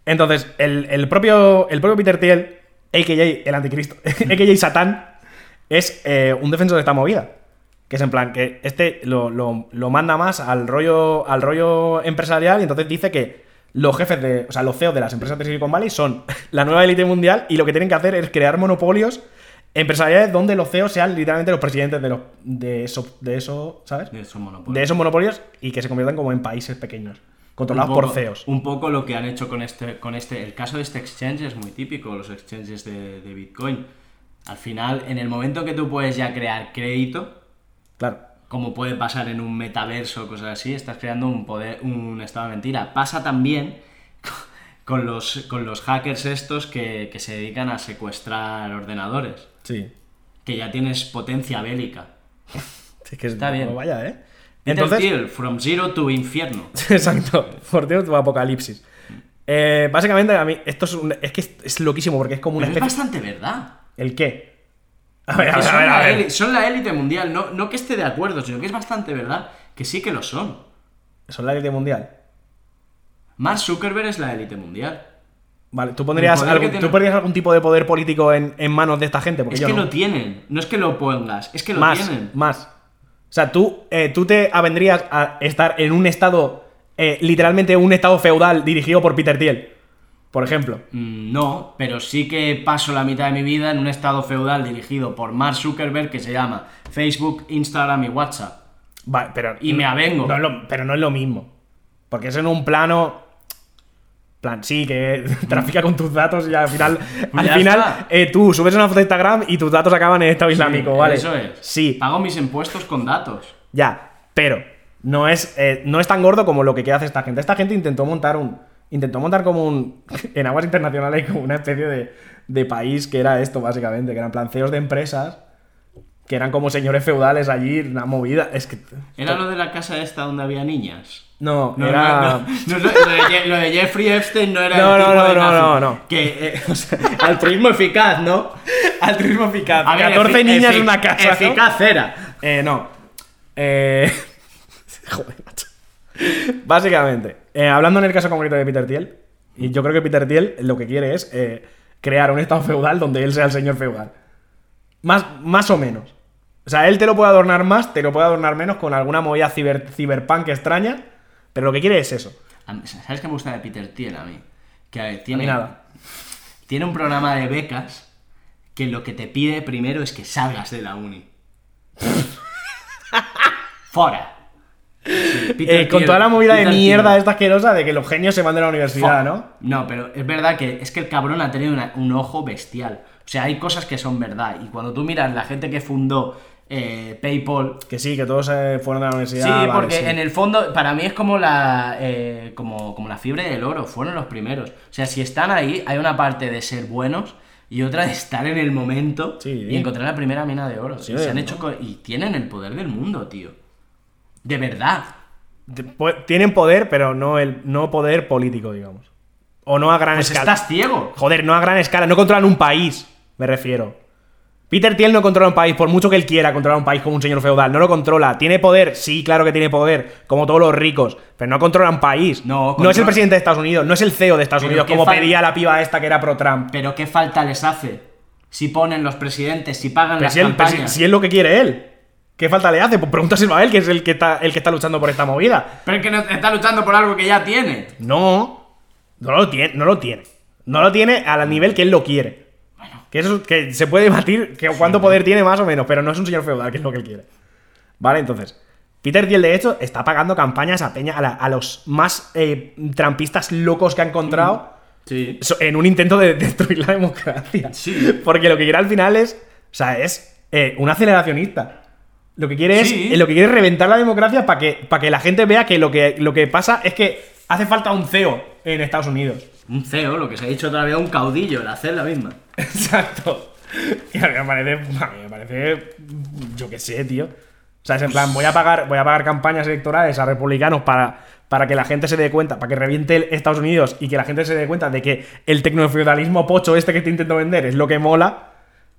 Entonces, el, el propio, el propio Peter Thiel a.k.a. el anticristo, a.k.a. Satán, es eh, un defensor de esta movida. Que es en plan, que este lo, lo- lo manda más al rollo, al rollo empresarial y entonces dice que los jefes de, o sea, los CEOs de las empresas de Silicon Valley son la nueva élite mundial y lo que tienen que hacer es crear monopolios empresariales donde los CEOs sean literalmente los presidentes de, los, de, eso, de eso, ¿sabes? De esos monopolios. De esos monopolios y que se conviertan como en países pequeños, controlados poco- por CEOs. Un poco lo que han hecho con este, con este. El caso de este exchange es muy típico, los exchanges de, de Bitcoin. Al final, en el momento que tú puedes ya crear crédito, Claro. como puede pasar en un metaverso o cosas así, estás creando un poder, un estado de mentira. Pasa también con los, con los hackers estos que, que se dedican a secuestrar ordenadores. Sí. Que ya tienes potencia bélica. Es que Está bien. vaya, ¿eh? Entonces, Entonces, from zero to infierno. exacto. Dios, tu apocalipsis. Eh, básicamente, a mí, esto es, un- es que es, es loquísimo porque es como una Pero es bastante verdad. ¿El qué? A ver, a ver, a son, ver, a la son élite mundial, no, no que esté de acuerdo, sino que es bastante verdad que sí que lo son. Son la élite mundial. Mark Zuckerberg es la élite mundial. Vale, ¿tú pondrías, algún, que tiene- ¿tú pondrías algún tipo de poder político en, en manos de esta gente? Porque Es yo que no. lo tienen, no es que lo pongas, es que lo más, tienen. más. O sea, tú, eh, tú te avendrías a estar en un estado, eh, literalmente un estado feudal dirigido por Peter Thiel, por ejemplo. Mm, No, pero sí que paso la mitad de mi vida en un estado feudal dirigido por Mark Zuckerberg que se llama Facebook, Instagram y WhatsApp. Vale, pero. Y me avengo. no es lo- pero no es lo mismo. Porque es en un plano. Plan, sí, que trafica con tus datos y al final. al ya final, eh, tú subes una foto de Instagram y tus datos acaban en Estado Islámico, ¿vale? Eso es. Sí, Pago mis impuestos con datos. ya. Pero no es, eh, no es tan gordo como lo que hacer esta gente. Esta gente intentó montar un. Intentó montar como un. En aguas internacionales, como una especie de, de país que era esto, básicamente. Que eran planceos de empresas. Que eran como señores feudales allí, una movida. Es que. ¿Era lo de la casa esta donde había niñas? No, No, era. no, no, no, lo, de, Je- lo de Jeffrey Epstein no era No, el no, tipo no, de no, no, no. Que, eh, o sea, altruismo eficaz, ¿no? Altruismo eficaz. A ver, 14 efi- niñas en una casa. Eficaz era. Eh, no. Eh... Joder, macho. Básicamente, eh, hablando en el caso concreto de Peter Thiel, y yo creo que Peter Thiel lo que quiere es eh, crear un estado feudal donde él sea el señor feudal. Más, más o menos. O sea, él te lo puede adornar más, te lo puede adornar menos con alguna movida ciber, ciberpunk extraña, pero lo que quiere es eso. Mí- ¿Sabes qué me gusta de Peter Thiel a mí? Que a ver, tiene, A mí nada. tiene un programa de becas que lo que te pide primero es que salgas de la uni. Fuera. Sí, Eh, con Thiel- toda la movida de mierda Thiel. esta asquerosa de que los genios se van de la universidad, ¿no? No, pero es verdad que es que el cabrón ha tenido una- un ojo bestial. O sea, hay cosas que son verdad. Y cuando tú miras la gente que fundó eh, PayPal, Que sí, que todos eh, fueron de la universidad. Sí, vale, porque sí. en el fondo, para mí es como la, eh, como, como la fiebre del oro, fueron los primeros. O sea, si están ahí, hay una parte de ser buenos y otra de estar en el momento Sí. y encontrar la primera mina de oro. Sí, Y se han hecho co- y tienen el poder del mundo, tío. De verdad. Tienen poder, pero no, el, no poder político, digamos. O no a gran Pues escala. estás ciego. Joder, no a gran escala. No controlan un país, me refiero. Peter Thiel no controla un país, por mucho que él quiera controlar un país como un señor feudal. No lo controla. ¿Tiene poder? Sí, claro que tiene poder. Como todos los ricos. Pero no controla un país. No, no es el presidente de Estados Unidos. No es el CEO de Estados Pero Unidos, como fal- pedía la piba esta que era pro-Trump. Pero qué falta les hace si ponen los presidentes, si pagan Pero las si, él- pero si- campañas. si es lo que quiere él. ¿Qué falta le hace? Pues pregúntaselo a él, que es el que está, el que está luchando por esta movida. Pero es que no, está luchando por algo que ya tiene. No, no lo tiene, no lo tiene. No lo tiene al nivel que él lo quiere. Que eso que se puede debatir que cuánto poder tiene más o menos, pero no es un señor feudal, que es lo que él quiere. Vale, entonces. Peter Thiel, de hecho, está pagando campañas a Peña, a, la- a los más eh, trampistas locos que ha encontrado Sí. en un intento de destruir la democracia. Sí. Porque lo que quiere al final es. O sea, es eh, un aceleracionista. Lo que quiere Sí. es. eh, Lo que quiere es reventar la democracia para que, para que la gente vea que lo, que lo que pasa es que hace falta un CEO en Estados Unidos. Un CEO, lo que se ha dicho todavía, un caudillo, el hacer la misma. Exacto. Y a mí me parece. A mí me parece. Yo qué sé, tío. O sea, es en plan, voy a pagar, voy a pagar campañas electorales a republicanos para, para que la gente se dé cuenta, para que reviente Estados Unidos y que la gente se dé cuenta de que el tecnofeudalismo pocho este que te intento vender es lo que mola.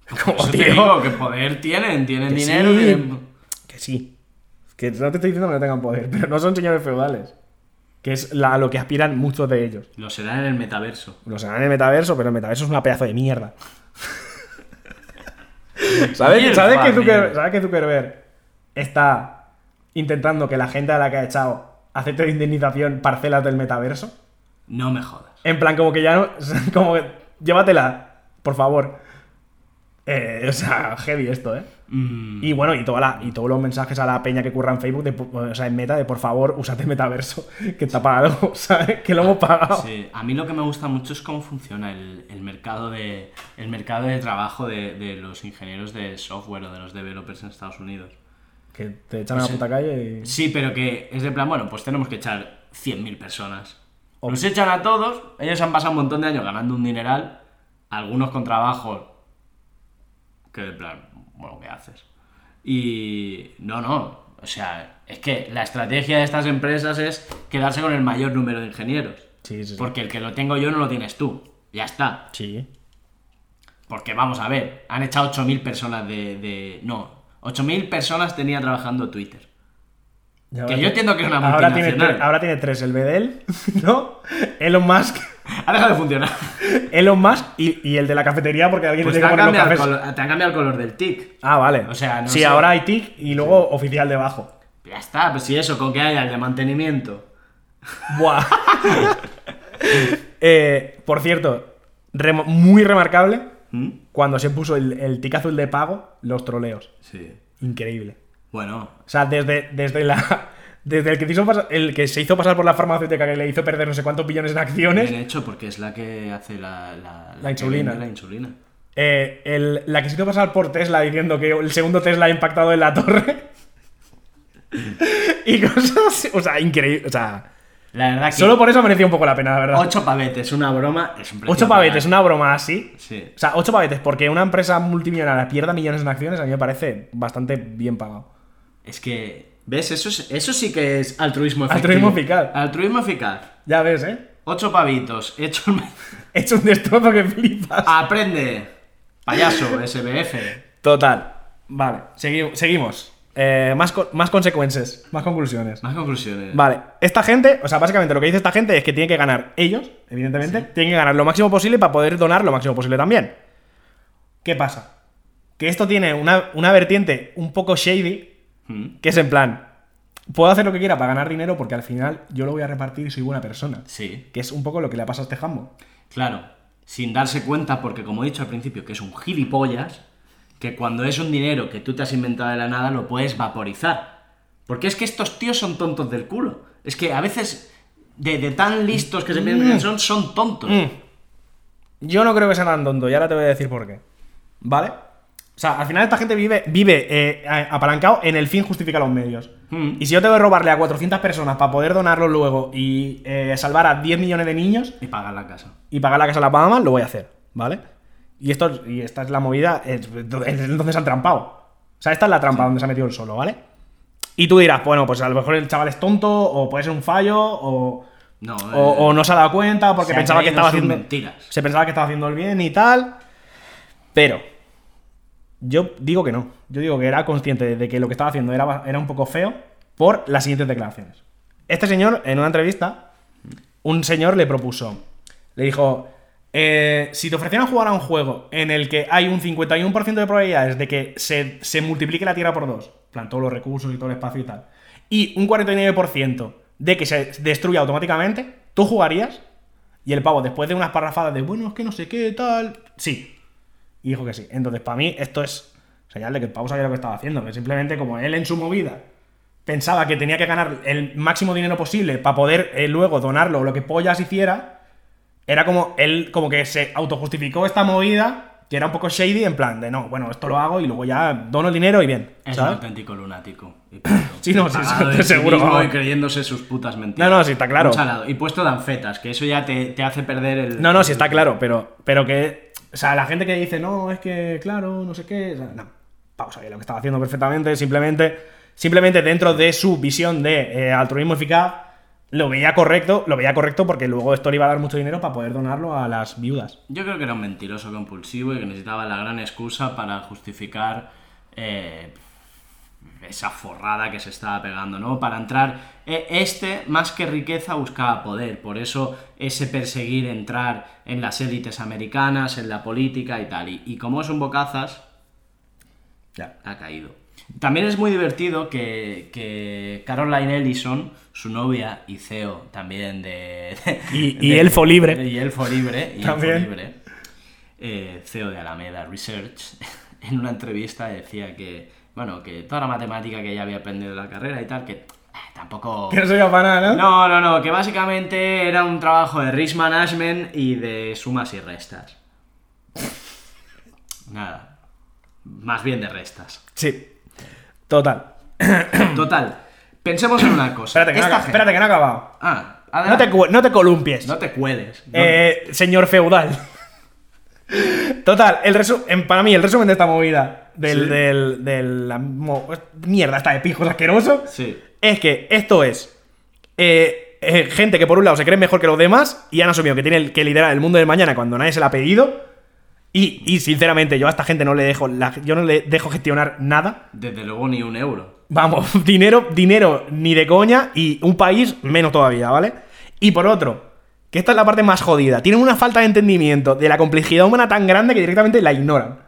Como, Eso te digo, que poder tienen, tienen que dinero, sí, tienen... que sí. Que no te estoy diciendo que no tengan poder, pero no son señores feudales. Que es la- a lo que aspiran muchos de ellos. Lo será en el metaverso. Lo serán en el metaverso, pero el metaverso es una pedazo de mierda. ¿Sabes, ¿sabes, que. Zucker- ¿Sabes que Zuckerberg está intentando que la gente a la que ha echado acepte de indemnización parcelas del metaverso? No me jodas. En plan, como que ya no. Como que. Llévatela, por favor. Eh, o sea, heavy esto, ¿eh? Mm, Y bueno, y, toda la, y todos los mensajes a la peña que curra en Facebook, de, o sea, en meta, de por favor, usate metaverso, que está pagado, ¿sabes? Que lo hemos pagado. Sí, a mí lo que me gusta mucho es cómo funciona el, el mercado de el mercado de trabajo de, de los ingenieros de software o de los developers en Estados Unidos. Que te echan a la puta calle y. Sí, pero que es de plan, bueno, pues tenemos que echar 100.000 personas. Los echan a todos, ellos han pasado un montón de años ganando un dineral, algunos con trabajos que de plan, bueno, ¿qué haces? Y no, no, o sea, es que la estrategia de estas empresas es quedarse con el mayor número de ingenieros. Sí, sí. Porque el que lo tengo yo no lo tienes tú. Ya está. Sí. Porque vamos a ver, han echado 8.000 personas de, de... No, 8.000 personas tenía trabajando Twitter. Que yo entiendo que es una ahora tiene, multinacional. tre- ahora tiene tres, el Bedel, ¿no? Elon Musk, Ha dejado de funcionar. Elon Musk y, y el de la cafetería porque alguien Pues le te tiene que poner los cafés. color, te han cambiado el color del tic. Ah, vale. O sea, no sí, sé. ahora hay TIC y luego oficial debajo. Ya está, pues si eso, con que haya el de mantenimiento. Buah. Eh, por cierto, muy remarcable ¿Mm? cuando se puso el, el tic azul de pago, los troleos. Sí. Increíble. Bueno, O sea, desde, desde la. Desde el que, se hizo pasar- el que se hizo pasar por la farmacéutica que le hizo perder no sé cuántos billones en acciones, bien hecho porque es la que hace la, la, insulina. La insulina. eh, el- la que se hizo pasar por Tesla diciendo que el segundo Tesla ha impactado en la torre. y cosas. O sea, increíble. O sea, La verdad que solo por eso merecía un poco la pena, la verdad. ocho pavetes, una broma, es un precio Ocho pavetes, real. una broma así. Sí. O sea, ocho pavetes, porque una empresa multimillonaria pierda millones en acciones, a mí me parece bastante bien pagado. Es que, ¿ves? Eso, es- eso sí que es altruismo efectivo. Altruismo eficaz. Altruismo eficaz. Ya ves, ¿eh? Ocho pavitos, hecho. He hecho un destrozo que flipas. Aprende, payaso, SBF. Total. Vale, segui- seguimos. Eh, más, co- más consecuencias, más conclusiones. Más conclusiones. Vale, esta gente, o sea, básicamente lo que dice esta gente es que tiene que ganar ellos, evidentemente, tienen que ganar lo máximo posible para poder donar lo máximo posible también. ¿Qué pasa? Que esto tiene una, una vertiente un poco shady, Mm, que es en plan, puedo hacer lo que quiera para ganar dinero porque al final yo lo voy a repartir y soy buena persona. Sí, Que es un poco lo que le pasa a este jambo. claro. Sin darse cuenta, porque como he dicho al principio, que es un gilipollas, que cuando es un dinero que tú te has inventado de la nada, lo puedes vaporizar. Porque es que estos tíos son tontos del culo. Es que a veces, de, de tan listos que se piensan que son, son tontos. Mm. Yo no creo que sea tan tonto, y ahora te voy a decir por qué. ¿Vale? O sea, al final esta gente vive, vive eh, apalancado en el fin justifica los medios. Mm. Y si yo tengo que robarle a 400 personas para poder donarlo luego y eh, salvar a 10 millones de niños Y pagar la casa. y pagar la casa a las Bahamas, lo voy a hacer, ¿vale? Y, esto, es- y esta es la movida, es, donde se han trampado. O sea, esta es la trampa donde se ha metido el solo, ¿vale? Y tú dirás, bueno, pues a lo mejor el chaval es tonto, o puede ser un fallo, o, No, o, eh, o no se ha dado cuenta porque pensaba que estaba haciendo. mentiras. Se pensaba que estaba haciendo el bien y tal. Pero. Yo digo que no. Yo digo que era consciente de que lo que estaba haciendo era, era un poco feo por las siguientes declaraciones. Este señor, en una entrevista, un señor le propuso. Le dijo. eh, si te ofrecieran jugar a un juego en el que hay un 51% de probabilidades de que se, se multiplique la Tierra por dos, plan todos los recursos y todo el espacio y tal, y un 49% de que se destruya automáticamente, ¿tú jugarías? Y el pavo, después de unas parrafadas de, bueno, es que no sé qué, tal, sí. Y dijo que sí. Entonces, para mí, esto es señal de que el pavo sabía lo que estaba haciendo, que simplemente como él en su movida pensaba que tenía que ganar el máximo dinero posible para poder eh, luego donarlo o lo que pollas hiciera, era como él como que se autojustificó esta movida que era un poco shady en plan de no, bueno, esto lo hago y luego ya dono el dinero y bien. Es un auténtico lunático. Y. Sí, no, sí, sí, sí seguro, vamos. Y creyéndose sus putas mentiras. No, no, sí, está claro. Y puesto de anfetas, que eso ya te, te hace perder el. No, no, sí está claro, pero, pero que. O sea, la gente que dice, no, es que, claro, no sé qué. no. Pau sabía lo que estaba haciendo perfectamente. Simplemente, simplemente dentro de su visión de eh, altruismo eficaz, lo veía correcto, lo veía correcto porque luego esto le iba a dar mucho dinero para poder donarlo a las viudas. Yo creo que era un mentiroso compulsivo y que necesitaba la gran excusa para justificar eh, esa forrada que se estaba pegando, ¿no? Para entrar, e- este, más que riqueza, buscaba poder, por eso ese perseguir entrar en las élites americanas, en la política y tal. Y, y como es un bocazas, Ya. ha caído. También es muy divertido que, que Caroline Ellison, su novia y CEO también de... Y- y Elfo Libre. Y Elfo Libre. Y También. Elfo Libre. eh, CEO de Alameda Research, en una entrevista decía que, bueno, que toda la matemática que ella había aprendido en la carrera y tal, que eh, tampoco... Que no soy para nada, ¿no? No, no, no, que básicamente era un trabajo de risk management y de sumas y restas. Nada. Más bien de restas. Sí. Total. Total. Pensemos en una cosa. Espérate que, no, Esta ha- gente- espérate que no ha acabado. Ah, No te, no te columpies. No te cueles. No- Eh, señor feudal. Total, el resu- en- para mí, el resumen de esta movida del, Sí. del, del- la mo- mierda esta de pijos asqueroso Sí. es que esto es eh, eh, gente que por un lado se cree mejor que los demás y han asumido que tiene el- que liderar el mundo del mañana cuando nadie se lo ha pedido. Y, y, sinceramente, yo a esta gente no le dejo la- yo no le dejo gestionar nada. Desde luego ni un euro. Vamos, dinero, dinero ni de coña y un país menos todavía, ¿vale? Y por otro, que esta es la parte más jodida, tienen una falta de entendimiento de la complejidad humana tan grande que directamente la ignoran.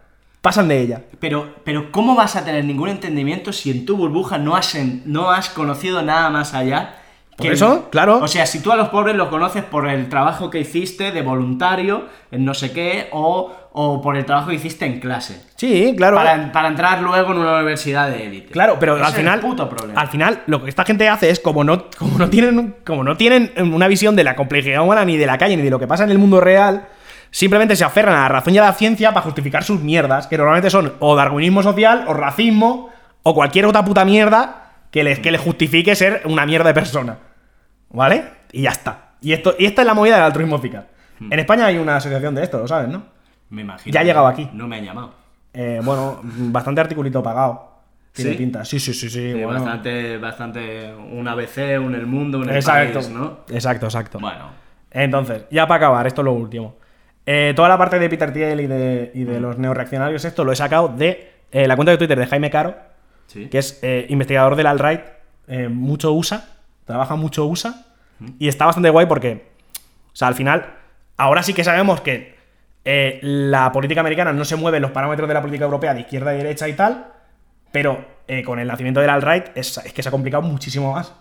Pasan de ella. Pero, pero ¿cómo vas a tener ningún entendimiento si en tu burbuja no has, en- no has conocido nada más allá? Por eso, claro. O sea, si tú a los pobres los conoces por el trabajo que hiciste de voluntario en no sé qué o, o por el trabajo que hiciste en clase. Sí, claro. Para, para entrar luego en una universidad de élite. Claro, pero Ese al es final. el puto problema. Al final, lo que esta gente hace es, como no, como no tienen. Como no tienen una visión de la complejidad humana, ni de la calle, ni de lo que pasa en el mundo real. Simplemente se aferran a la razón y a la ciencia para justificar sus mierdas, que normalmente son o darwinismo social, o racismo, o cualquier otra puta mierda que les, que les justifique ser una mierda de persona. ¿Vale? Y ya está. Y, esto, y esta es la movida del altruismo eficaz. Hmm. En España hay una asociación de esto, lo sabes, ¿no? Me imagino. Ya ha llegado aquí. No me han llamado. Eh, bueno, bastante articulito pagado. Tiene ¿Sí? pinta. Sí, sí, sí, sí. Sí, bueno. bastante, bastante. Un ABC, un El Mundo, un El Exacto. País, ¿no? Exacto, exacto. Bueno. Entonces, ya para acabar, esto es lo último. Eh, toda la parte de Peter Thiel y de, y Mm. de los neoreaccionarios, esto lo he sacado de eh, la cuenta de Twitter de Jaime Caro, Sí. que es eh, investigador del alt-right, mucho USA, trabaja mucho USA, y está bastante guay porque, o sea, al final, ahora sí que sabemos que la política americana no se mueve en los parámetros de la política europea de izquierda y derecha y tal, pero con el nacimiento del alt-right es, es que se ha complicado muchísimo más.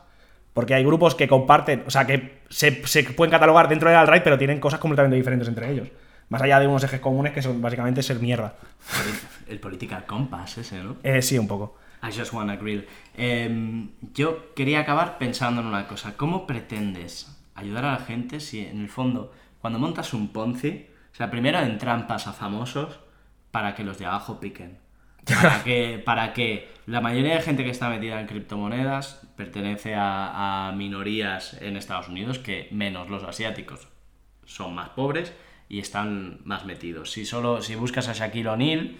Porque hay grupos que comparten, o sea, que se, se pueden catalogar dentro del alt-right, pero tienen cosas completamente diferentes entre ellos. Más allá de unos ejes comunes que son básicamente ser mierda. El Political Compass ese, ¿no? Eh, sí, un poco. I just wanna grill. Em, yo quería acabar pensando en una cosa. ¿Cómo pretendes ayudar a la gente si en el fondo, cuando montas un Ponzi, o sea, primero entrampas a famosos para que los de abajo piquen? Para que, para que la mayoría de gente que está metida en criptomonedas pertenece a, a minorías en Estados Unidos, que menos los asiáticos son más pobres y están más metidos. Si solo si buscas a Shaquille O'Neal,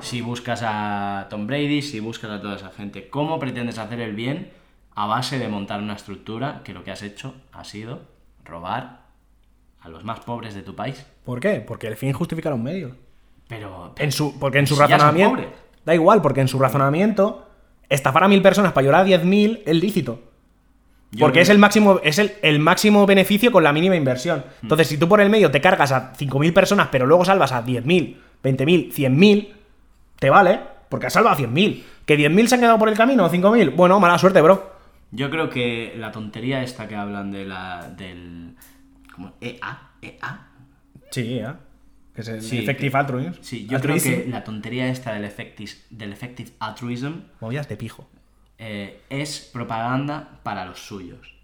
si buscas a Tom Brady, si buscas a toda esa gente, ¿cómo pretendes hacer el bien a base de montar una estructura que lo que has hecho ha sido robar a los más pobres de tu país? ¿Por qué? Porque el fin justifica los medios. Pero En su, porque en su Si razonamiento. Da igual, porque en su razonamiento, estafar a mil personas para llorar a diez mil es lícito. Porque es el máximo, es el, el máximo beneficio con la mínima inversión. Entonces, si tú por el medio te cargas a 5.000 personas, pero luego salvas a 10.000, 20.000, 100.000, te vale, porque has salvado a 100.000. ¿Que 10.000 se han quedado por el camino o 5.000? Bueno, mala suerte, bro. Yo creo que la tontería esta que hablan de la del ¿cómo? EA, EA. Sí, ya. Que es el Sí, effective que- altruism. Sí, yo Altruism. creo que la tontería esta del effective, del effective altruism Movidas de pijo. eh, es propaganda para los suyos.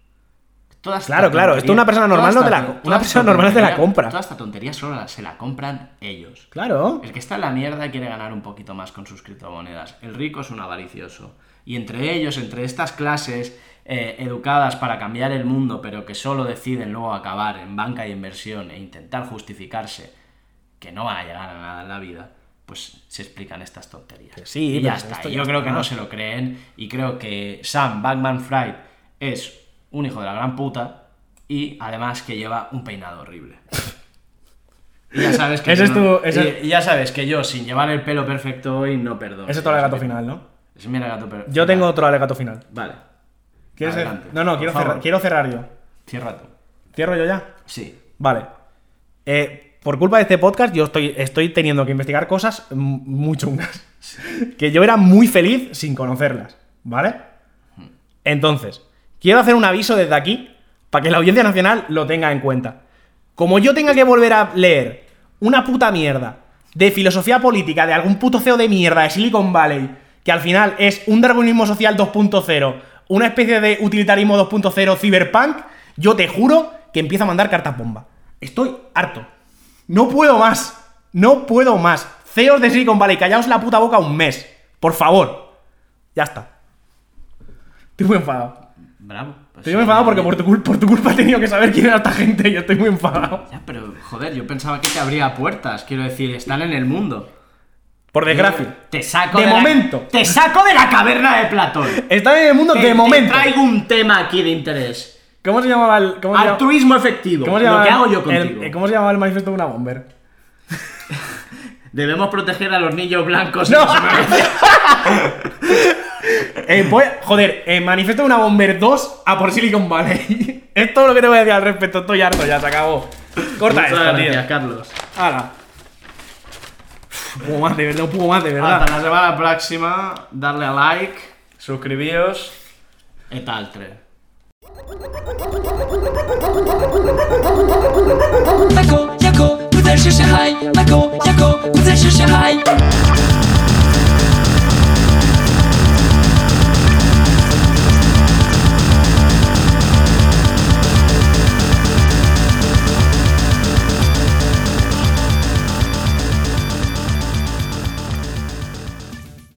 Toda esta Claro, claro, esto una persona normal no te la- una persona normal no te la tontería- compra. Toda esta tontería solo la- se la compran ellos. Claro. El que está en la mierda quiere ganar un poquito más con sus criptomonedas. El rico es un avaricioso. Y entre ellos, entre estas clases eh, educadas para cambiar el mundo, pero que solo deciden luego acabar en banca de inversión e intentar justificarse que no van a llegar a nada en la vida, pues se explican estas tonterías. Que sí, y ya está. ya Yo creo está. que no se lo creen. Y creo que Sam Bankman Fried es un hijo de la gran puta. Y además que lleva un peinado horrible. Y ya sabes que yo es no- tu- ese- y- y ya sabes que yo sin llevar el pelo perfecto hoy no perdono. Ese es todo el gato final, ¿no? Es mi alegato, pero. Yo tengo otro alegato final. Vale. ¿Quieres Adelante, No, no, quiero favor. cerrar, quiero cerrar yo. Cierra tú. ¿Cierro yo ya? Sí. Vale. Eh, por culpa de este podcast, yo estoy, estoy teniendo que investigar cosas muy chungas. Que yo era muy feliz sin conocerlas. ¿Vale? Entonces, quiero hacer un aviso desde aquí para que la audiencia nacional lo tenga en cuenta. Como yo tenga que volver a leer una puta mierda de filosofía política de algún puto CEO de mierda de Silicon Valley, que al final es un darwinismo social 2.0, una especie de utilitarismo 2.0 cyberpunk, yo te juro que empiezo a mandar cartas bomba. Estoy harto. No puedo más. No puedo más. CEOs de Silicon Valley, callaos la puta boca un mes. Por favor. Ya está. Estoy muy enfadado. Bravo. Pues Estoy muy enfadado porque por tu, cul- por tu culpa he tenido que saber quién era esta gente y estoy muy enfadado. Ya, pero joder, yo pensaba que te abría puertas. Quiero decir, están en el mundo. Por desgracia. Te saco De la- momento. te saco de la caverna de Platón. Están en el mundo Te- de te momento. traigo un tema aquí de interés. ¿Cómo se llamaba el. ¿Cómo se llama- Altruismo efectivo. ¿Cómo se lo llamaba que el- hago yo el- contigo. eh, ¿Cómo se llamaba el manifiesto de una bomber? Debemos proteger a los niños blancos. No. Eh, voy- joder, eh, manifiesto de una bomber 2 a por Silicon Valley. es todo lo que te voy a decir al respecto. Estoy harto, ya se acabó. Corta Muchas esto, gracias, tío. Carlos. Hala. Puedo más, de verdad, puedo más, de verdad. Hasta la semana próxima. Darle a like. Suscribíos. Y tal, tres. 迈克雅克不再是小孩，迈克雅克不再是小孩。